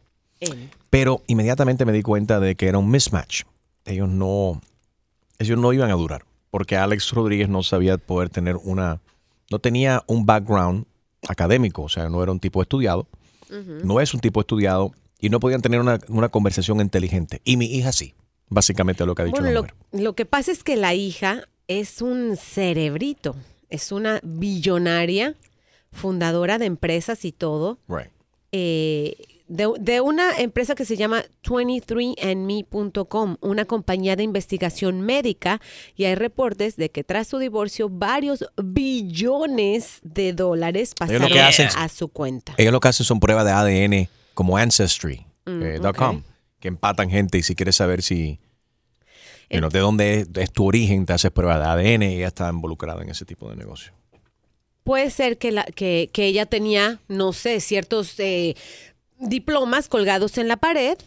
Pero inmediatamente me di cuenta de que era un mismatch. Ellos no, ellos no iban a durar, porque Alex Rodríguez no sabía poder tener una, no tenía un background académico, o sea, no era un tipo estudiado, no es un tipo estudiado y no podían tener una, una conversación inteligente. Y mi hija sí, básicamente lo que ha dicho Bueno, la lo, mujer. lo que pasa es que la hija es un cerebrito, es una billonaria, fundadora de empresas y todo. Right. eh, de, de una empresa que se llama 23andme.com, una compañía de investigación médica, y hay reportes de que tras su divorcio varios billones de dólares Ellos lo pasaron que hacen- a su cuenta. Ellos lo que hacen son pruebas de ADN como Ancestry.com, Mm, eh, que empatan gente y si quieres saber si, you know, de dónde es, es tu origen, te haces pruebas de ADN y ella está involucrada en ese tipo de negocio. Puede ser que, la, que, que ella tenía, no sé, ciertos eh, diplomas colgados en la pared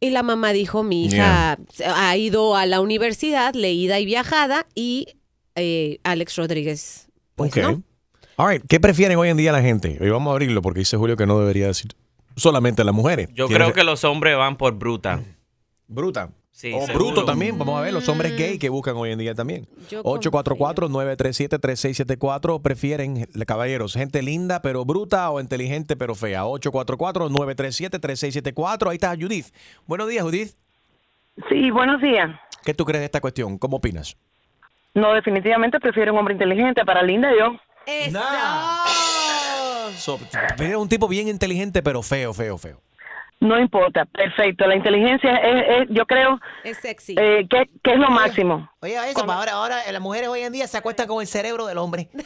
y la mamá dijo, mi hija ha ido a la universidad, leída y viajada y eh, Alex Rodríguez, pues Ok. no. All right. ¿Qué prefieren hoy en día la gente? Hoy vamos a abrirlo porque dice Julio que no debería decir solamente las mujeres. Yo ¿Quieres- creo que los hombres van por bruta. Bruta. Sí, o seguro. bruto también, vamos a ver, los hombres gay que buscan hoy en día también. Yo 844-937-3674, prefieren, caballeros, gente linda pero bruta o inteligente pero fea. 844-937-3674, ahí está Judith. Buenos días, Judith. Sí, buenos días. ¿Qué tú crees de esta cuestión? ¿Cómo opinas? No, definitivamente prefiero un hombre inteligente. Para linda yo. So, prefieren un tipo bien inteligente pero feo, feo, feo. No importa, perfecto. La inteligencia es, es- yo creo, es sexy. eh, que, que es lo máximo. Oye, eso, pa, ahora, ahora las mujeres hoy en día se acuestan con el cerebro del hombre.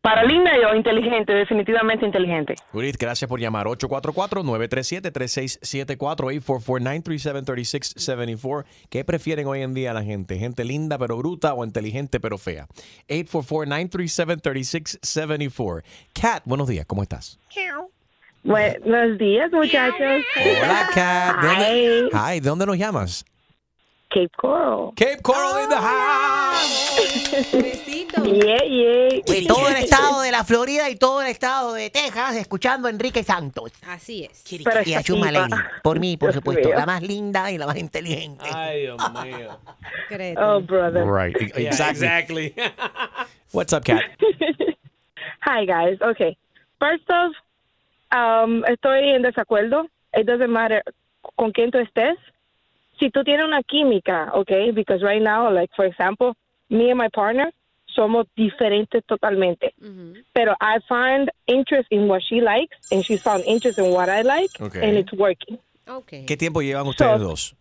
Para linda yo, inteligente, definitivamente inteligente. Judith, gracias por llamar. 844-937-3674, 844-937-3674. ¿Qué prefieren hoy en día la gente? ¿Gente linda pero bruta o inteligente pero fea? 844-937-3674. Kat, buenos días, ¿cómo estás? Buenos días, muchachos. Hola, Kat. ¿De dónde, Hi, ¿de dónde nos llamas? Cape Coral. Cape Coral in the house. Besito. Yeah, yeah. Pues todo el estado de la Florida y todo el estado de Texas escuchando a Enrique Santos. Así es. Pero y a esta Chuma tipa- Lady. Por mí, por Dios supuesto. mío. La más linda y la más inteligente. Ay, Dios mío. Oh, brother. Right. e- Exactly. exactly. What's up, Kat? Hi, guys. Okay. First off, um, estoy en desacuerdo. It doesn't matter con quién tú estés. Si tú tienes una química, okay, because right now, like, for example, me and my partner somos diferentes totalmente. Pero I find interest in what she likes, and she found interest in what I like, Okay. and it's working. ¿Qué tiempo llevan ustedes dos?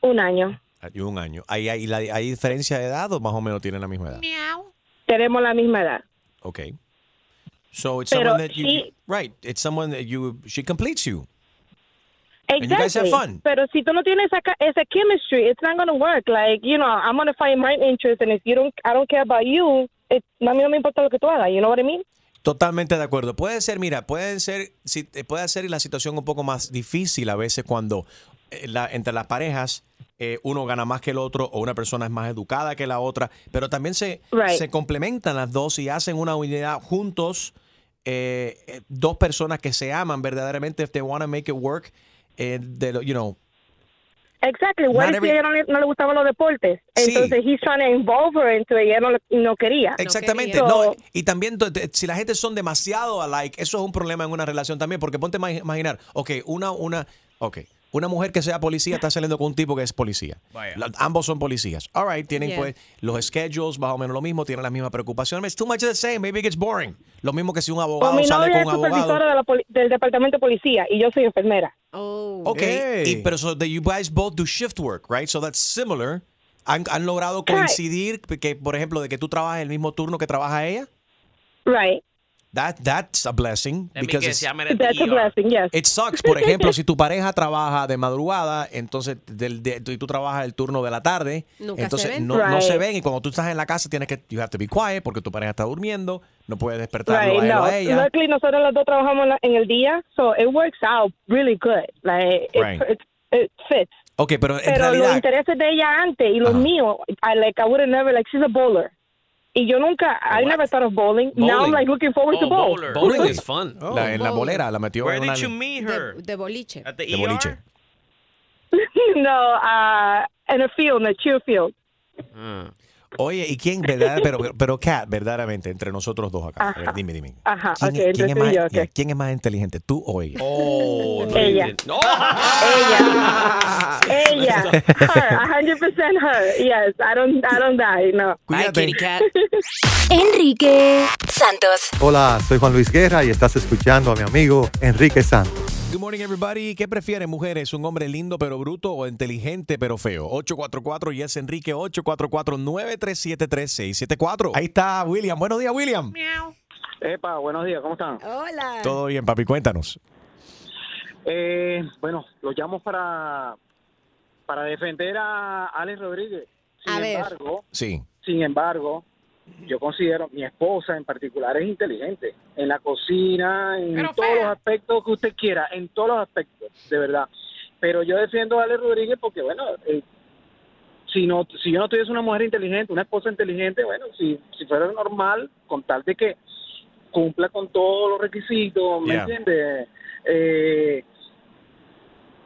Un año. Y un año. ¿Hay, hay, la- ¿Hay diferencia de edad o más o menos tienen la misma edad? Tenemos la misma edad. Okay. So it's Pero someone that you, sí- right. It's someone that you she completes you. And you guys have Exactly. fun. Pero si tú no tienes esa, esa chemistry, it's not going to work. Like, you know, I'm going to find my interest, and if you don't, I don't care about you, it, a mí no me importa lo que tú hagas. You know what I mean? Totalmente de acuerdo. Puede ser, mira, puede ser, si, eh, puede ser la situación un poco más difícil a veces cuando eh, la- entre las parejas eh, uno gana más que el otro o una persona es más educada que la otra, pero también se, Right. se complementan las dos y hacen una unidad juntos. Eh, eh, dos personas que se aman verdaderamente, if they want to make it work, eh, de you know, Exactly. What every- a ella no le, no le gustaban los deportes? Sí. Entonces, he's trying to involve her into it, y ella no, no quería. Exactamente. So, No, y también to- te- si la gente son demasiado alike, eso es un problema en una relación también, porque ponte a ima- imaginar, ok, una, una, ok, una mujer que sea policía está saliendo con un tipo que es policía. Vaya. La- ambos son policías. All right, tienen Yeah. pues los schedules más o menos lo mismo, tienen la misma preocupación. It's too much of the same, maybe it gets boring. Lo mismo que si un abogado mi sale con un abogado. supervisora de la del departamento de policía y yo soy enfermera. Ok, y, pero so that you guys both do shift work, right? So that's similar. ¿Han, han logrado Right. coincidir que, por ejemplo, de que tú trabajas el mismo turno que trabaja ella? Right. That that's a blessing because guess, it's- That's a blessing, yes. It sucks, por ejemplo, si tu pareja trabaja de madrugada, entonces del, de- tú, y tú trabajas el turno de la tarde, Nunca entonces se ven. no, no se Right. ven y cuando tú estás en la casa tienes que you have to be quiet porque tu pareja está durmiendo, no puedes despertarlo Right, a él o no. a ella. Luckily, nosotros los dos trabajamos en, el día, so it works out really good. Like, it, Right. it, it fits. Ok, pero en Pero los intereses de ella antes y los míos, I like, I would have never, like, she's a bowler. Y yo nunca, I never thought of bowling. Now I'm Bowling. like looking forward to bowl. Bowling is fun. la, en la bolera la metió Where en una did you meet her? De, de boliche. At the de ER? boliche. no, uh, in a field, in a cheer field. Oye, ¿y quién, verdad? Pero, pero, pero Kat, verdaderamente, entre nosotros dos acá. A ver, dime, dime. Ajá, ¿Quién, ok, es- quién es más, yo, quién es más inteligente, tú o ella? Oh, no, Ella. didn't. Ella, her, a hundred percent her. Yes, I don't, I don't die. No. Cuídate. Enrique Santos. Hola, soy Juan Luis Guerra y estás escuchando a mi amigo Enrique Santos. Good morning, everybody. ¿Qué prefieren, mujeres? ¿Un hombre lindo pero bruto o inteligente pero feo? 844 y es Enrique 844-937-3674. Ahí está William. Buenos días, William. Epa, buenos días, ¿cómo están? Hola. Todo bien, papi. Cuéntanos. Eh, bueno, los llamo para, para defender a Alex Rodríguez. Sin A ver. embargo, Sí. sin embargo, yo considero, mi esposa en particular es inteligente. En la cocina, en Pero todos fea. los aspectos que usted quiera, en todos los aspectos, de verdad. Pero yo defiendo a Alex Rodríguez porque, bueno, eh, si no si yo no tuviese una mujer inteligente, una esposa inteligente, bueno, si, si fuera normal, con tal de que cumpla con todos los requisitos, ¿me Yeah. entiendes? Eh,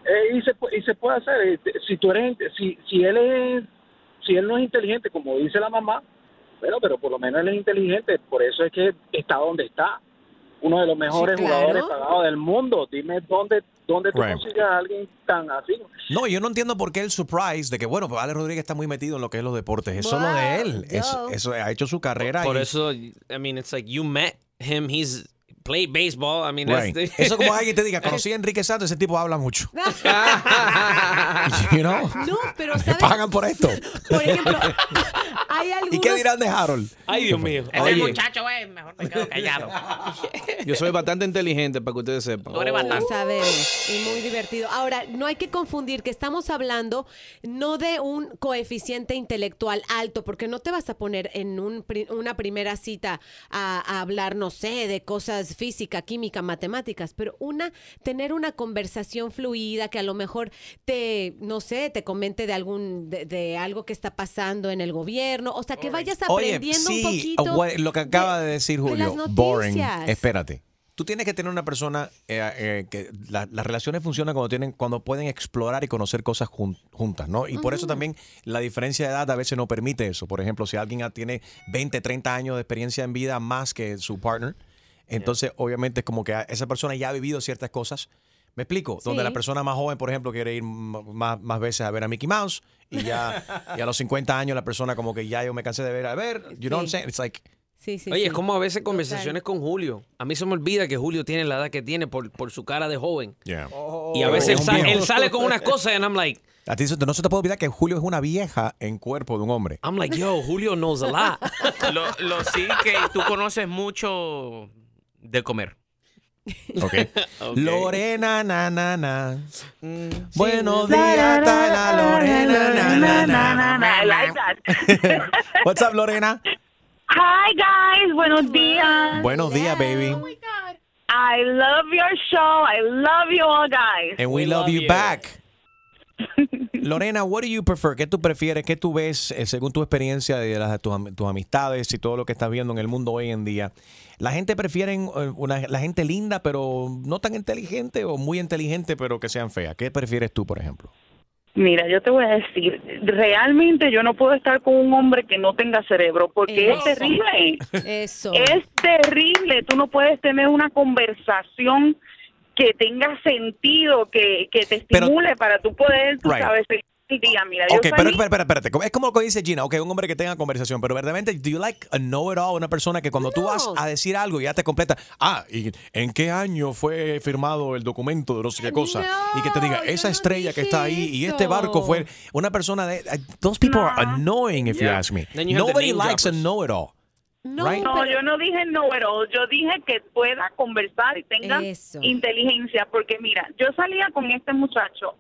eh, y, se, y se puede hacer. eh, Si tú eres, si, si él es, si él no es inteligente, como dice la mamá, bueno, pero por lo menos él es inteligente, por eso es que está donde está. Uno de los mejores claro. jugadores pagados del mundo. Dime dónde, dónde tú Right. consigues a alguien tan así. No, yo no entiendo por qué el surprise de que, bueno, pues Alex Rodríguez está muy metido en lo que es los deportes. Es solo de él. Es- yo. eso ha hecho su carrera. Por y- eso, I mean, it's like you met him. He's played baseball. I mean, Right. that's the- Eso como alguien te diga, conocí a Enrique Santos, ese tipo habla mucho. you know? No, pero Me ¿sabes? pagan por esto. Por ejemplo, hay algunos... ¿Y qué dirán de Harold? Ay, Dios mío. Ese Oye. muchacho es mejor me quedo callado. Yo soy bastante inteligente para que ustedes sepan. Tú eres bastante. Sabemos, y muy divertido. Ahora, no hay que confundir que estamos hablando no de un coeficiente intelectual alto, porque no te vas a poner en un pri- una primera cita a, a hablar, no sé, de cosas física, química, matemáticas, pero una, tener una conversación fluida que a lo mejor te, no sé, te comente de algún, de, de algo que está pasando en el gobierno, o sea, que vayas Oye, aprendiendo un sí, poquito. güey, lo que acaba de, decir de Julio, boring. Espérate. Tú tienes que tener una persona eh, eh, que la- las relaciones funcionan cuando tienen cuando pueden explorar y conocer cosas jun- juntas, ¿no? Y por eso también la diferencia de edad a veces no permite eso. Por ejemplo, si alguien tiene 20, 30 años de experiencia en vida más que su partner, entonces obviamente es como que esa persona ya ha vivido ciertas cosas. ¿Me explico? Donde Sí. la persona más joven, por ejemplo, quiere ir más, más veces a ver a Mickey Mouse y ya y a los 50 años la persona como que ya yo me cansé de ver a ver, you know what I'm Sí. saying? It's like Sí, sí, Oye, sí. es como a veces conversaciones con Julio. A mí se me olvida que Julio tiene la edad que tiene por, por su cara de joven. Yeah. Y a veces Es él, un sa- viejo. él sale con unas cosas and I'm like, A ti no se te puede olvidar que Julio es una vieja en cuerpo de un hombre. I'm like, yo, Julio knows a lot. Lo, lo sí que tú conoces mucho de comer. Ok. Ok. Lorena, na, na, na. Buenos días, Tala, Lorena, na, na, na, na. I like that. What's up, Lorena? Hi guys, buenos días. Buenos días, baby. I love your show. I love you all guys. And we, love, you, back. Lorena, what do you prefer? ¿Qué tú prefieres? ¿Qué tú ves eh, según tu experiencia de las, tus, tus amistades y todo lo que estás viendo en el mundo hoy en día? ¿La gente prefiere eh, una, la gente linda pero no tan inteligente o muy inteligente pero que sean feas? ¿Qué prefieres tú, por ejemplo? Mira, yo te voy a decir, realmente yo no puedo estar con un hombre que no tenga cerebro porque es terrible. Eso. Es terrible. Tú no puedes tener una conversación que tenga sentido, que, que te Pero- estimule para tú poder, tú Right. sabes, seguir el día. Mira, yo Ok, pero espera, espera, espérate. Es como lo que dice Gina, ok, un hombre que tenga conversación, pero verdaderamente, ¿do you like a know-it-all? Una persona que cuando tú vas a decir algo ya te completa, ah, ¿y en qué año fue firmado el documento de no sé qué cosa? y que te diga, esa estrella que está ahí y este barco fue una persona de... Those people are annoying, if you Yeah. ask me. Then you have the Nobody name likes a know-it-all. No, right? No, yo no dije no all. Yo dije que pueda conversar y tenga Eso. inteligencia. Porque mira, yo salía con este muchacho.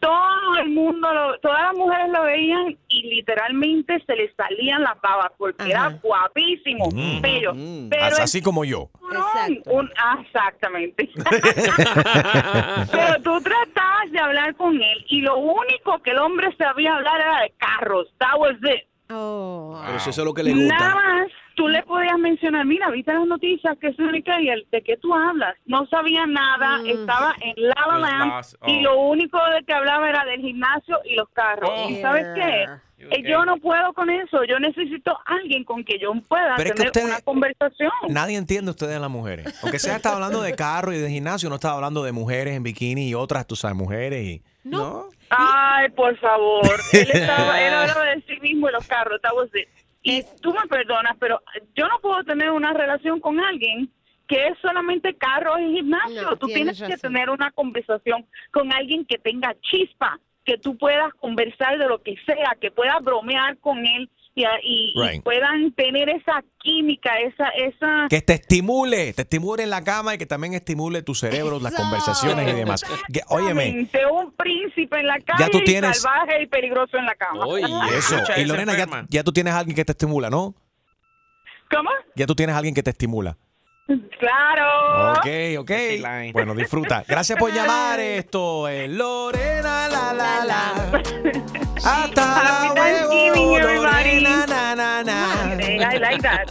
Todo el mundo, lo- todas las mujeres lo veían y literalmente se les salían las babas porque era guapísimo, Mm. bello. Mm. Pero el Así como yo. un- ah, exactamente. Pero tú tratabas de hablar con él y lo único que el hombre sabía hablar era de carros. That was it. Oh. Pero si eso es lo que le Nada gusta. más, tú le podías mencionar, mira, viste las noticias, que es única y el, de qué tú hablas. No sabía nada, Mm. estaba en La La Los Land las- y oh. lo único de que hablaba era del gimnasio y los carros. Oh. ¿Y sabes qué? Eh, Yo no puedo con eso. Yo necesito alguien con que yo pueda Pero es que tener ustedes- una conversación. Nadie entiende ustedes a las mujeres. Aunque sea estaba hablando de carro y de gimnasio, no estaba hablando de mujeres en bikini y otras, tú sabes, mujeres y... No. Ay, por favor. Él estaba, él hablaba de sí mismo y los carros. It. Y tú me perdonas, pero yo no puedo tener una relación con alguien que es solamente carros y gimnasio. No, tú tienes tienes que tener una conversación con alguien que tenga chispa, que tú puedas conversar de lo que sea, que puedas bromear con él y, y- y Right. puedan tener esa química, esa, esa. Que te estimule, te estimule en la cama y que también estimule tu cerebro, las conversaciones y demás. Que- óyeme, un príncipe en la calle tú y salvaje y peligroso en la cama. eso. Escucha Y Lorena, ya, ya tú tienes a alguien que te estimula, ¿no? ¿Cómo? Ya tú tienes a alguien que te estimula. Claro. Ok, ok. Bueno, disfruta. Gracias por llamar esto. es Lorena, la, la, la. Hasta everybody. Lorena, na, na, na. I like that.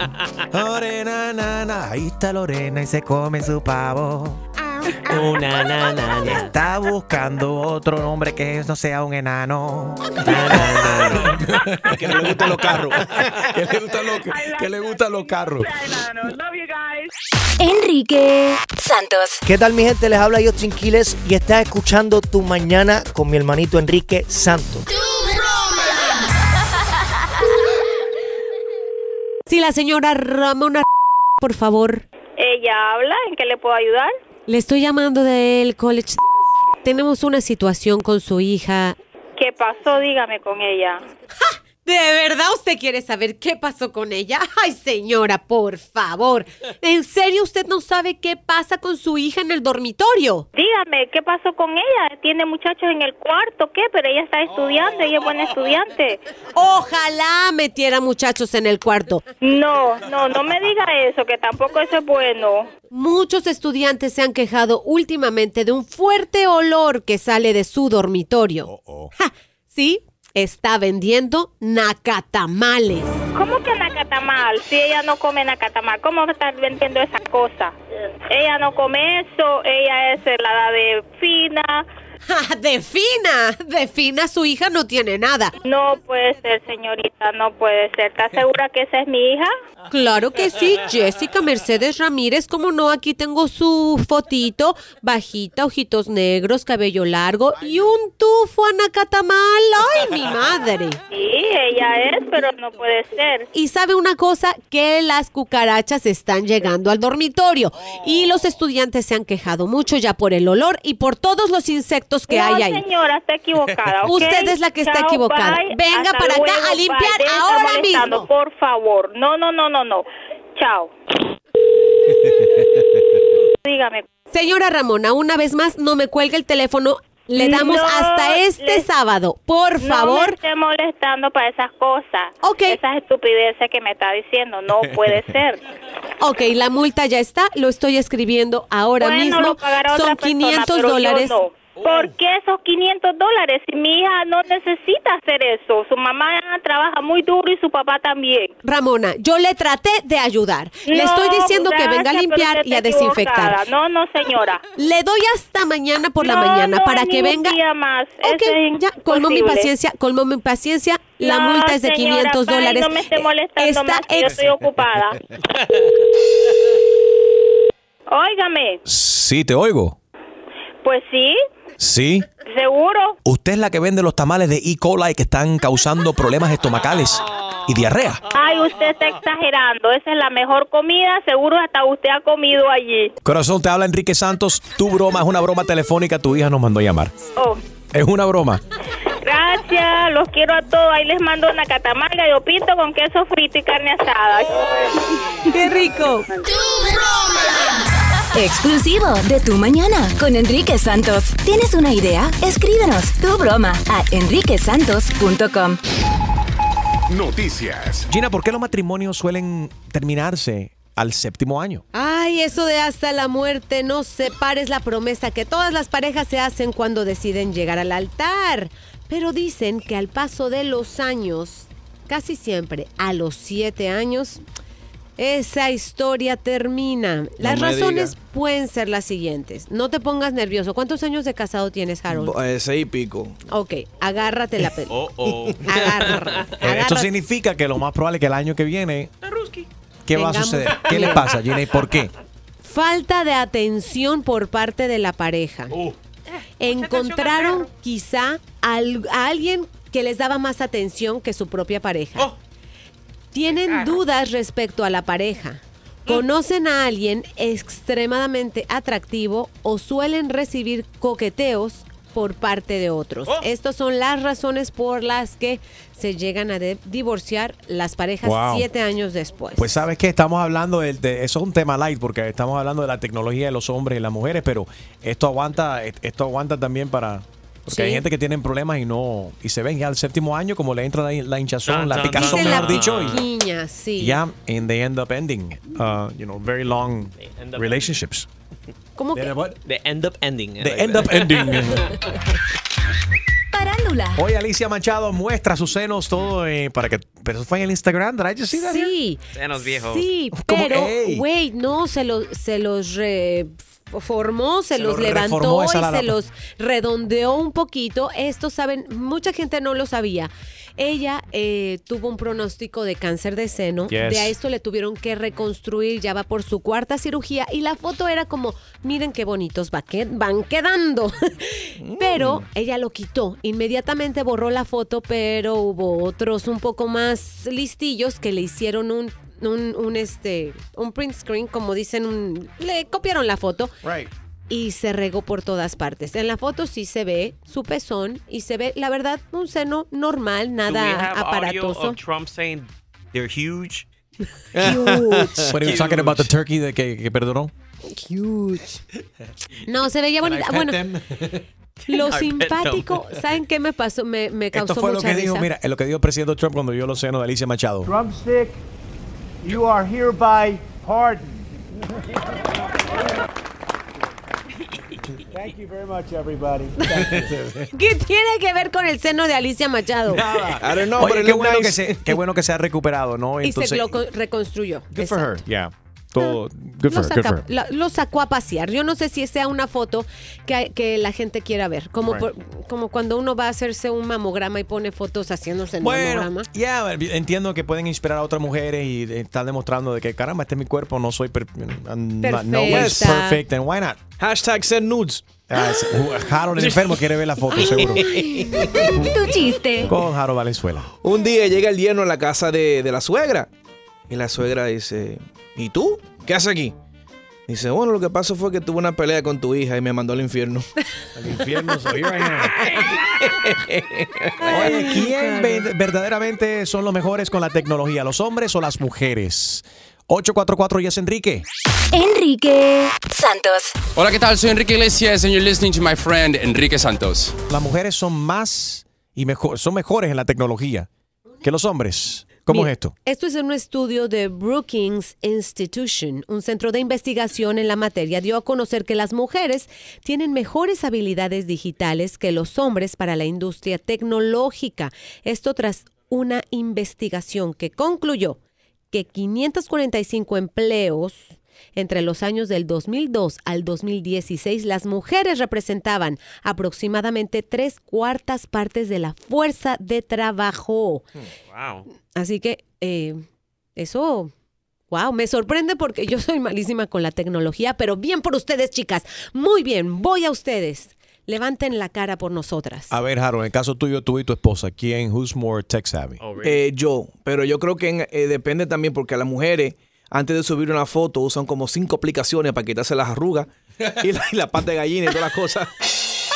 Lorena, na, na. Ahí está Lorena y se come su pavo. Una, na, na, na. Está buscando otro hombre que no sea un enano. Que no le gustan los carros. que le gustan los, que le gustan los carros. Enrique Santos. ¿Qué tal mi gente? Les habla Justin Quiles y estás escuchando Tu Mañana con mi hermanito Enrique Santos. Sí, la señora Ramona, por favor. Ella habla, ¿en qué le puedo ayudar? Le estoy llamando del college. Tenemos una situación con su hija. ¿Qué pasó? Dígame con ella. ¿De verdad usted quiere saber qué pasó con ella? Ay, señora, por favor. ¿En serio usted no sabe qué pasa con su hija en el dormitorio? Dígame, ¿qué pasó con ella? ¿Tiene muchachos en el cuarto? ¿Qué? Pero ella está estudiando, ella es buena estudiante. Ojalá metiera muchachos en el cuarto. No, no, no me diga eso, que tampoco eso es bueno. Muchos estudiantes se han quejado últimamente de un fuerte olor que sale de su dormitorio. Ja, sí, está vendiendo nacatamales. ¿Cómo que nacatamal? Si ella no come nacatamal, ¿cómo va a estar vendiendo esa cosa? Ella no come eso, ella es la de fina. Ja, de fina, de fina su hija no tiene nada. No puede ser, señorita, no puede ser. ¿Estás segura que esa es mi hija? Claro que sí, Jessica Mercedes Ramírez, como no, aquí tengo su fotito, bajita, ojitos negros, cabello largo y un tufo anacatamal. ¡Ay, mi madre! Sí, ella es, pero no puede ser. Y sabe una cosa, que las cucarachas están llegando al dormitorio y los estudiantes se han quejado mucho ya por el olor y por todos los insectos que no, hay ahí. señora, está equivocada. ¿ok? Usted es la que está Chao, equivocada. bye. Venga Hasta para acá luego, a limpiar bye. Ahora mismo. Por favor. No, no, no, no, no. Chao. Dígame. Señora Ramona, una vez más, no me cuelgue el teléfono. Le damos No hasta este sábado. Por No favor. me esté molestando para esas cosas. Ok. Esas estupideces que me está diciendo. No puede ser. Ok, la multa ya está. Lo estoy escribiendo ahora bueno, mismo. Son persona, 500 pero yo dólares. no. ¿Por qué esos 500 dólares? Si mi hija no necesita hacer eso. Su mamá trabaja muy duro y su papá también. Ramona, yo le traté de ayudar. le No, estoy diciendo que venga a limpiar y a equivocada. desinfectar. No, no, señora. Le doy hasta mañana por la No, mañana no para que venga. día más. Ok, Eso es ya, colmó mi paciencia, colmó mi paciencia. La No, multa es de señora, 500 bye, dólares. No me esté molestando está más, que yo ex- estoy ocupada. Óigame, Sí, te oigo. pues sí, Sí. seguro. Usted es la que vende los tamales de E. coli que están causando problemas estomacales y diarrea. Ay, usted está exagerando. Esa es la mejor comida. Seguro hasta usted ha comido allí. Corazón, te habla Enrique Santos. Tu broma es una broma telefónica. Tu hija nos mandó a llamar. Oh, Es una broma. gracias. Los quiero a todos. Ahí les mando una catamarga y pinto con queso frito y carne asada. ¡Qué rico! Exclusivo de Tu Mañana con Enrique Santos. ¿Tienes una idea? Escríbenos tu broma a enriquesantos.com. Noticias. Gina, ¿por qué los matrimonios suelen terminarse al séptimo año? Ay, eso de hasta la muerte no separes la promesa que todas las parejas se hacen cuando deciden llegar al altar. Pero dicen que al paso de los años, casi siempre a los siete años, esa historia termina. Las razones diga. pueden ser las siguientes. No te pongas nervioso. ¿Cuántos años de casado tienes, Harold? Bo- eh, seis y pico. Ok, agárrate la pelota. Oh, oh. Agarra, Esto agarra. significa que lo más probable es que el año que viene. ¿Qué va a suceder? ¿Qué le pasa, Gina, y por qué? Falta de atención por parte de la pareja. Encontraron quizá a alguien que les daba más atención que su propia pareja. Tienen dudas respecto a la pareja. Conocen a alguien extremadamente atractivo o suelen recibir coqueteos por parte de otros. Estas son las razones por las que se llegan a divorciar las parejas Wow. siete años después. Pues sabes que estamos hablando de, de- eso es un tema light porque estamos hablando de la tecnología de los hombres y las mujeres, pero esto aguanta, esto aguanta también para porque hay Sí. gente que tiene problemas y no y se ven ya al séptimo año como le entra la, la hinchazón, la picazón, mejor dicho, y piquiña, sí. ya and they end up ending, uh, you know, very long relationships. ¿Cómo que? The end up ending. They end up ending. Parándula. Hoy Alicia Machado muestra sus senos todo eh, para que pero eso fue en el Instagram, did I just see that here? Sí. Senos viejos. Sí, pero, ey. güey, no, se, los se los reformó, se, Se los los levantó y se los redondeó un poquito. Esto saben, mucha gente no lo sabía. Ella eh, tuvo un pronóstico de cáncer de seno. Yes. De a esto le tuvieron que reconstruir, ya va por su cuarta cirugía. Y la foto era como, miren qué bonitos va que- van quedando. Pero ella lo quitó. Inmediatamente borró la foto, pero hubo otros un poco más listillos que le hicieron un, un, un, este, un print screen, como dicen, un- le copiaron la foto. Right. y se regó por todas partes. En la foto sí se ve su pezón y se ve, la verdad, un seno normal, Do we nada aparatoso. of Trump saying they're huge? Huge. What are you talking about the turkey de que, que perdonó? Huge. No, se veía bonita. Bueno, them? lo simpático, ¿saben qué me pasó? Me, me causó Esto fue lo que dijo, risa. mira, lo que dijo el presidente Trump cuando vio los senos de Alicia Machado. Drumstick, you are hereby pardoned. Thank you very much, everybody. ¿Qué tiene que ver con el seno de Alicia Machado? I don't know, Oye, but it qué looked bueno, que nice. se, qué bueno que se ha recuperado, ¿no? y se lo co- reconstruyó. good for her, Exacto. yeah. Todo, good Lo, for her, good for her. la- lo sacó a pasear. Yo no sé si sea una foto que, que la gente quiera ver. Como, Right. por- como cuando uno va a hacerse un mamograma y pone fotos haciéndose el Bueno, mamograma. ya, entiendo que pueden inspirar a otras mujeres y están demostrando de que, caramba, este es mi cuerpo, no soy per I'm not- nobody's Perfecta. perfect, and why not? Hashtag send nudes. Ah, es- Harold el enfermo quiere ver la foto, seguro. Tu chiste. Con Harold Valenzuela. Un día llega el yerno a la casa de, de la suegra. Y la suegra dice, ¿y tú? ¿Qué haces aquí? Dice, bueno, lo que pasó fue que tuve una pelea con tu hija y me mandó al infierno. Al infierno soy Oye, ¿quién ve- verdaderamente son los mejores con la tecnología, los hombres o las mujeres? 844 Yes Enrique. Enrique Santos. Hola, ¿qué tal? Soy Enrique Iglesias and you're listening to my friend Enrique Santos. Las mujeres son más y mejor, son mejores en la tecnología que los hombres. ¿Cómo Mira, es esto? Esto es un estudio de Brookings Institution, un centro de investigación en la materia, dio a conocer que las mujeres tienen mejores habilidades digitales que los hombres para la industria tecnológica. Esto tras una investigación que concluyó que 545 empleos entre los años del 2002 al 2016, las mujeres representaban aproximadamente tres cuartas partes de la fuerza de trabajo. Wow. Así que eh, eso, wow, me sorprende porque yo soy malísima con la tecnología, pero bien por ustedes, chicas. Muy bien, voy a ustedes. Levanten la cara por nosotras. A ver, Harold, en el caso tuyo, tú y tu esposa, ¿quién, who's more tech savvy? Eh, yo, pero yo creo que en- eh, depende también porque las mujeres, antes de subir una foto, usan como cinco aplicaciones para quitarse las arrugas y la, y la pata de gallina y todas las cosas.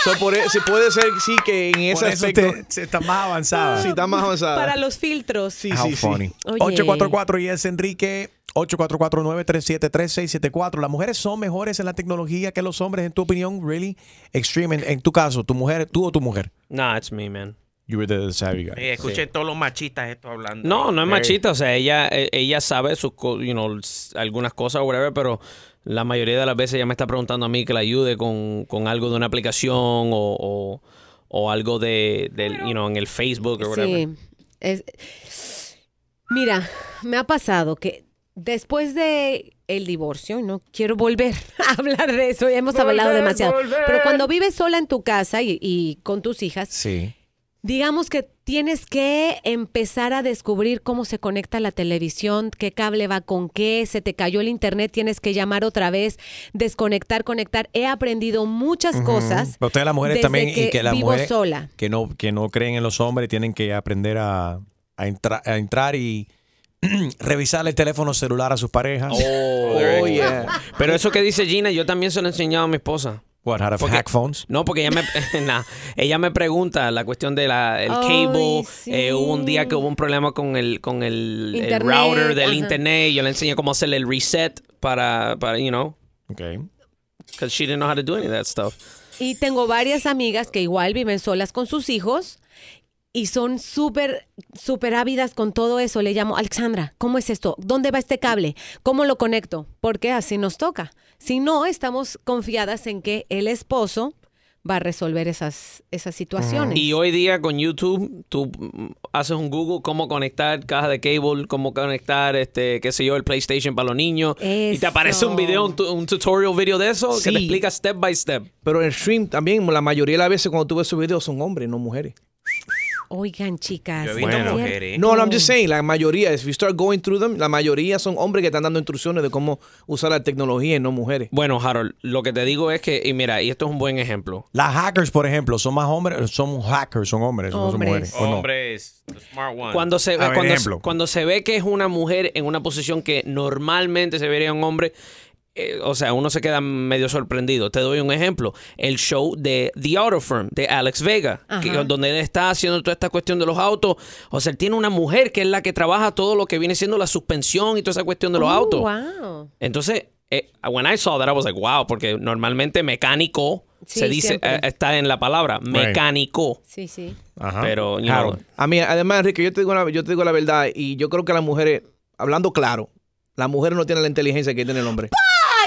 So, por e- si puede ser, sí, que en ese Por eso aspecto... te- está más avanzada. Sí, está más avanzada. Para los filtros. Sí, How sí, sí. funny. Oye. 844 Yes Enrique. 844-937-3674. Las mujeres son mejores en la tecnología que los hombres, en tu opinión, really? Extreme. En, en tu caso, tu mujer, tú o tu mujer. Nah, it's me, man. You were the savvy guy. Eh, escuchen todos los machistas esto hablando. No, no es machista, o sea, ella, eh, ella sabe sus, co- you know, algunas cosas o whatever, pero la mayoría de las veces ella me está preguntando a mí que la ayude con, con algo de una aplicación o, o, o algo de, del, you know, en el Facebook o whatever. Sí. Es- mira, me ha pasado que después de el divorcio, no quiero volver a hablar de eso, ya hemos hablado demasiado, volver. pero cuando vives sola en tu casa y, y con tus hijas, Sí. Digamos que tienes que empezar a descubrir cómo se conecta la televisión, qué cable va con qué, se te cayó el internet, tienes que llamar otra vez, desconectar, conectar. He aprendido muchas cosas. Pero ustedes las mujeres también y que las mujeres sola. que no que no creen en los hombres tienen que aprender a, a, entra- a entrar y revisar el teléfono celular a sus parejas. Oh, yeah. Pero eso que dice Gina, yo también se lo he enseñado a mi esposa. What, how to Porque- hack phones? No, porque ella me, nah, ella me pregunta la cuestión del Ay, cable. sí. Eh, hubo un día que hubo un problema con el, con el, router del internet. Yo le enseñé cómo hacerle el reset para, para you know. Okay. Because she didn't know how to do any of that stuff. Y tengo varias amigas que igual viven solas con sus hijos y son súper, súper ávidas con todo eso. Le llamo, Alexandra, ¿cómo es esto? ¿Dónde va este cable? ¿Cómo lo conecto? Porque así nos toca. Si no, estamos confiadas en que el esposo va a resolver esas, esas situaciones. Y hoy día con YouTube, tú haces un Google cómo conectar caja de cable, cómo conectar, este, qué sé yo, el PlayStation para los niños. Y te aparece un video, un, un tutorial video de eso que te Sí. explica step by step. Pero en stream también, la mayoría de las veces cuando tú ves esos videos son hombres, no mujeres. Oigan, chicas. Yo he visto ¿es cierto? mujeres. No, no, I'm just saying, la mayoría, if you start going through them, la mayoría son hombres que están dando instrucciones de cómo usar la tecnología y no mujeres. Bueno, Harold, lo que te digo es que, y mira, y esto es un buen ejemplo. Las hackers, por ejemplo, son más hombres, son hackers, son hombres, no son Hombres. mujeres. Hombres, the smart one. Cuando se, A ver, cuando, cuando se ve que es una mujer en una posición que normalmente se vería un hombre, eh, o sea, uno se queda medio sorprendido. Te doy un ejemplo. El show de The Auto Firm, de Alex Vega, que- Ajá. donde él está haciendo toda esta cuestión de los autos. O sea, él tiene una mujer que es la que trabaja todo lo que viene siendo la suspensión y toda esa cuestión de los Oh, autos. wow. Entonces, eh, when I saw that, I was like, wow, porque normalmente mecánico Sí, se dice, eh, está en la palabra, mecánico. Sí, sí. Pero, you know, A mí, además, Enrique, yo te, digo la, yo te digo la verdad y yo creo que las mujeres, hablando claro, las mujeres no tienen la inteligencia que tiene el hombre.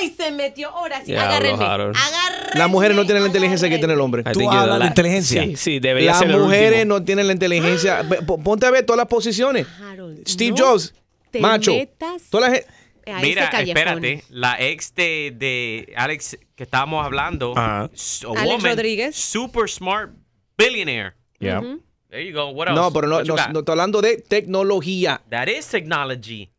¡Ay, se metió! Ahora sí, Diablo, agárrenme. Harold. Agárrenme. Las mujeres no tienen la inteligencia que tiene el hombre. I think you're la- Sí, sí, debería Las ser el mujeres último. no tienen la inteligencia. Ve, po- Ponte a ver todas las posiciones. Steve no Jobs, te macho. metas Toda la gen- a Mira, callejón. espérate, la ex de, de Alex que estábamos hablando, Ajá. s- a Alex woman, Rodríguez. super smart billionaire. Yeah. There you go. What else? No, pero no, What you no, got? no estoy hablando de tecnología. That is technology.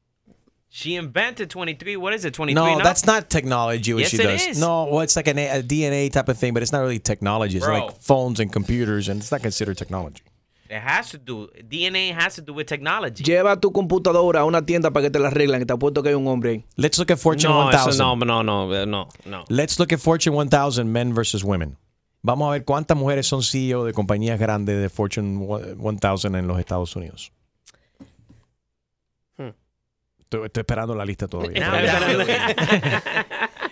She invented 23. What is it? 23 No, now? that's not technology what Yes, she it does. is. No, well, it's like an, a DNA type of thing, but it's not really technology. It's Bro. like phones and computers, and it's not considered technology. It has to do. DNA has to do with technology. Lleva tu computadora a una tienda para que te la arreglen, te apuesto que hay un hombre ahí. Let's look at Fortune no, eso 1000. no, no, no, eh, no, no. Let's look at Fortune 1000 men versus women. Vamos a ver cuántas mujeres son CEO de compañías grandes de Fortune 1000 en los Estados Unidos. Estoy, estoy esperando la lista todavía. Now downloading.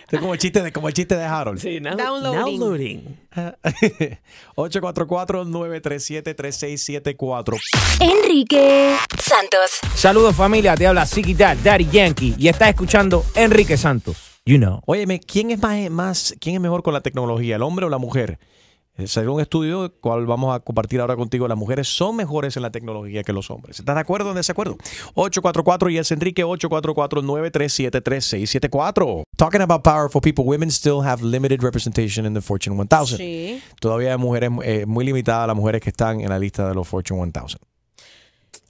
Esto es como el chiste de, como el chiste de Harold. Sí, now, Downloading. downloading. 844-937-3674. Enrique Santos. Saludos familia, te habla Ziggy Dad, Daddy Yankee y estás escuchando Enrique Santos. You know. Óyeme, ¿quién es más, más, quién es mejor con la tecnología, el hombre o la mujer? Eh, Salió un estudio, cual vamos a compartir ahora contigo. Las mujeres son mejores en la tecnología que los hombres. ¿Estás de acuerdo o en desacuerdo? 844 y es Enrique 844-937-3674. Talking about powerful people, women still have limited representation in the Fortune 1000. Sí. Todavía hay mujeres eh, muy limitadas las mujeres que están en la lista de los Fortune 1000.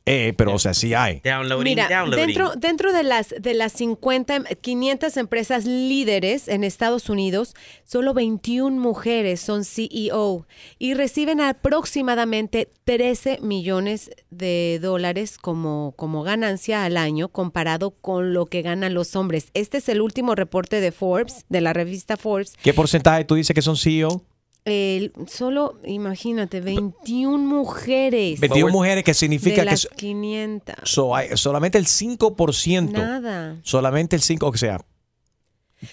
Eh, pero o sea, sí hay. Downloading, Mira, downloading. dentro, dentro de las de las 50, 500 empresas líderes en Estados Unidos, solo 21 mujeres son CEO y reciben aproximadamente 13 millones de dólares como, como ganancia al año comparado con lo que ganan los hombres. Este es el último reporte de Forbes, de la revista Forbes. ¿Qué porcentaje tú dices que son CEO? El- solo, imagínate, 21 mujeres. 21 mujeres, que significa de que... las so- 500. so hay solamente el 5%. Nada. Solamente el 5, o sea,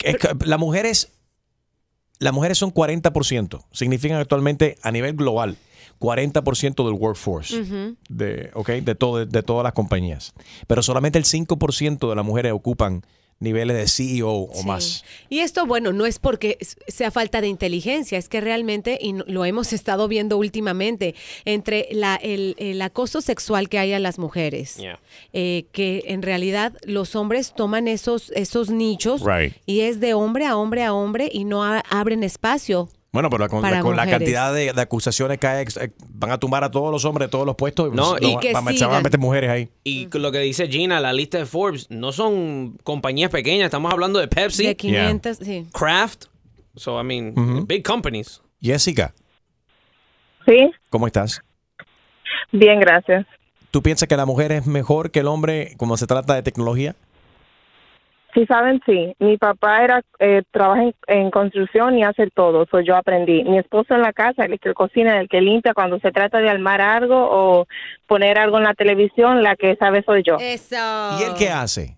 es que las mujeres las mujeres son 40%, significan actualmente a nivel global 40% del workforce Ujú. de, ok, de, todo, de todas las compañías. Pero solamente el 5% de las mujeres ocupan niveles de CEO o Sí. más. Y esto, bueno, no es porque sea falta de inteligencia, es que realmente, y lo hemos estado viendo últimamente, entre la, el, el acoso sexual que hay a las mujeres, Yeah. eh, que en realidad los hombres toman esos, esos nichos Right. y es de hombre a hombre a hombre y no a- abren espacio. Bueno, pero con, la cantidad de, de acusaciones que hay, eh, van a tumbar a todos los hombres de todos los puestos. No, no, y va- que va- se van a meter mujeres ahí. Y lo que dice Gina, la lista de Forbes, no son compañías pequeñas, estamos hablando de Pepsi, De 500, sí. Kraft, so I mean, big companies. Jessica, Sí, ¿cómo estás? bien, gracias. ¿Tú piensas que la mujer es mejor que el hombre cuando se trata de tecnología? Sí, saben, sí. Mi papá era eh, trabaja en, en construcción y hace todo, so yo aprendí. Mi esposo en la casa, el que cocina, el que limpia cuando se trata de armar algo o poner algo en la televisión, la que sabe soy yo. Eso. ¿Y él qué hace?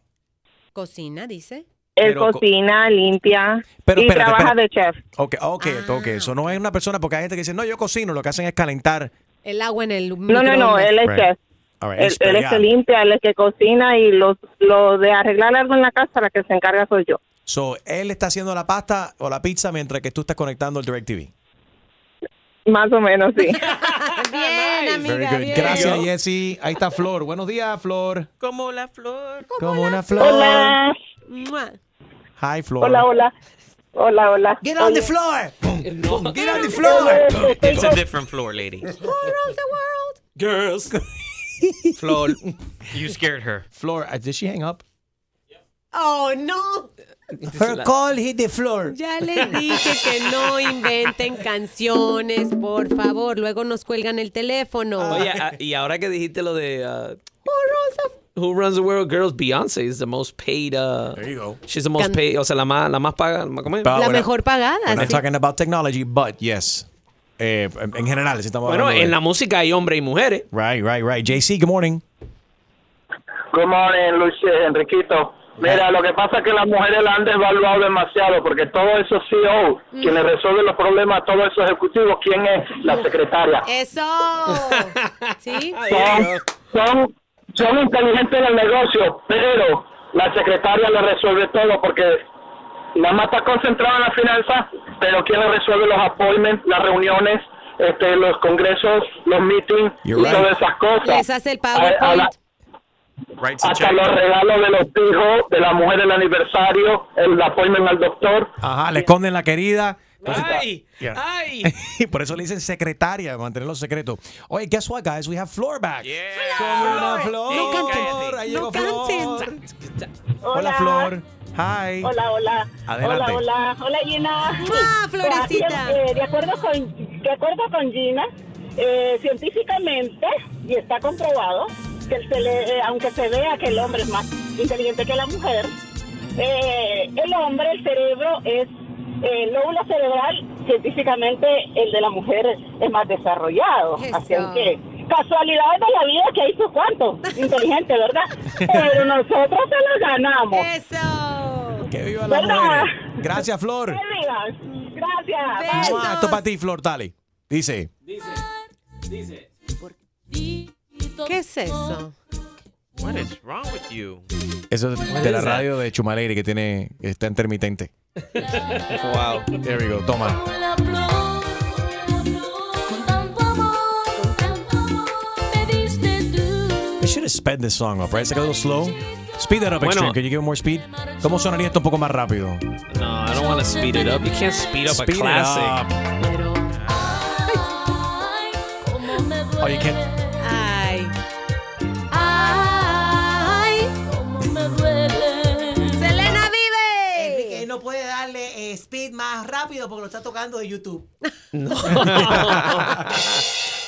Cocina, dice. Él Pero co- cocina, limpia Pero y espérate, trabaja espérate. de chef. Ok, ok, Ah. ok. Eso no es una persona, porque hay gente que dice, no, yo cocino, lo que hacen es calentar. El agua en el No, no, no, él es Right. chef. All right, Él, es él es que pegar. limpia, él es que cocina y los, lo de arreglar algo en la casa, la que se encarga soy yo. So, él está haciendo la pasta o la pizza mientras que tú estás conectando el DirecTV. Más o menos, sí. Bien, amiga, Very good. bien. Gracias, Jessy. Ahí está Flor. Buenos días, Flor. Como la flor. Como una flor. Hola. Hi, Flor. Hola, hola. Hola, hola. Get on the Oye, floor. No. Get on the floor. It's a different floor, lady. Girls. Flor. You scared her. Flor, uh, did she hang up? Oh, no. Her call hit the floor. Ya les dije que no inventen canciones, por favor. Luego nos cuelgan el teléfono. Oye, ah, y ahora que dijiste lo de... ah, Who runs the world? Girls. Beyonce is the most paid. Uh, there you go. She's the most Can- paid. O sea, la más, la más paga. ¿cómo es? But La mejor pagada, We're not sí. talking about technology, but yes. Eh, en en general, si estamos Bueno, hablando en de- la música hay hombres y mujeres. Right, right, right. JC, good morning. Good morning, Luis, Enriquito. Mira, lo que pasa es que las mujeres la han desvaluado demasiado porque todos esos CEO, quienes resuelven los problemas, todos esos ejecutivos, ¿quién es? La secretaria. Eso. ¿Sí? Son, son, son inteligentes en el negocio, pero la secretaria le resuelve todo porque nada más está concentrada en la finanza, pero ¿quién le resuelve los appointments, las reuniones, este, los congresos, los meetings y You're right. todas esas cosas? Les hace el A- a la- PowerPoint. hasta los regalos de los hijos, de la mujer del aniversario, el appointment al doctor. Ajá, le esconden la querida. Entonces- ¡Ay! Yeah. ¡Ay! Y por eso le dicen secretaria, mantenerlo secreto. Oye, guess what, guys? We have Flor back. Como una flor. No canten, Ahí no llegó Flor. canten. Hola, Flor. Hi. Hola, hola. Adelante. Hola, hola. Hola, Gina. Ah, Florecita. Eh, de, acuerdo con, de acuerdo con Gina, eh, científicamente, y está comprobado, que se le, eh, aunque se vea que el hombre es más inteligente que la mujer, eh, el hombre, el cerebro es, eh, el lóbulo cerebral, científicamente, el de la mujer es más desarrollado. Así que, casualidades de la vida que hizo cuánto, inteligente, ¿verdad? Pero nosotros se lo ganamos. Eso. Que viva la ¿Verdad? mujer. Gracias, Flor. Gracias. Mua, Esto para ti, Flor, dale. Dice. ¿Qué es eso? What is wrong with you? Eso es de la radio de Chumaleri que tiene, que está intermitente. wow. There we go. Toma. We should have sped this song up, right? It's like a little slow. Speed that up Bueno. extreme. Can you give it more speed? ¿Cómo sonaría esto un poco más rápido? No, I don't want to speed it up. You can't speed up Speed a it classic. up. Oh, you can't. Ay. Ay. Selena vive. Enrique él no puede darle eh, speed más rápido porque lo está tocando de YouTube.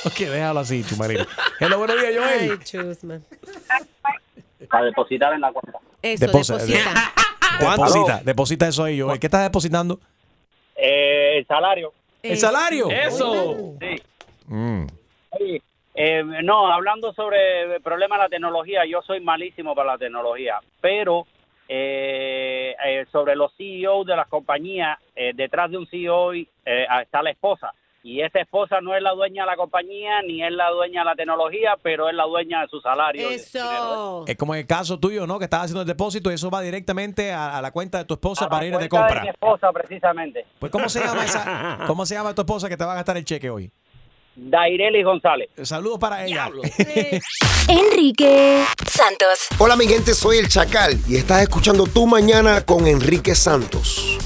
Ok, déjalo así, Chumaleri. Hello, buenos días, Ay, Joel. chusma. Para depositar en la cuenta. Eso, Deposa- deposita. Deposita, deposita eso ahí, Joel. ¿Qué estás depositando? Eh, el salario. ¿El salario? Eso. Sí. Mm. Oye, eh, no, hablando sobre el problema de la tecnología, yo soy malísimo para la tecnología, pero eh, eh, sobre los CEOs de las compañías, eh, detrás de un CEO eh, está la esposa. Y esa esposa no es la dueña de la compañía, ni es la dueña de la tecnología, pero es la dueña de su salario. Eso. Es como en el caso tuyo, ¿no? Que estás haciendo el depósito y eso va directamente a, a la cuenta de tu esposa A para ir de cuenta mi compra. esposa, precisamente. Pues, ¿cómo se llama esa? ¿Cómo se llama tu esposa que te va a gastar el cheque hoy? Daireli González. Saludos para ella. Enrique Santos. Hola mi gente, soy el Chacal y estás escuchando Tu Mañana con Enrique Santos.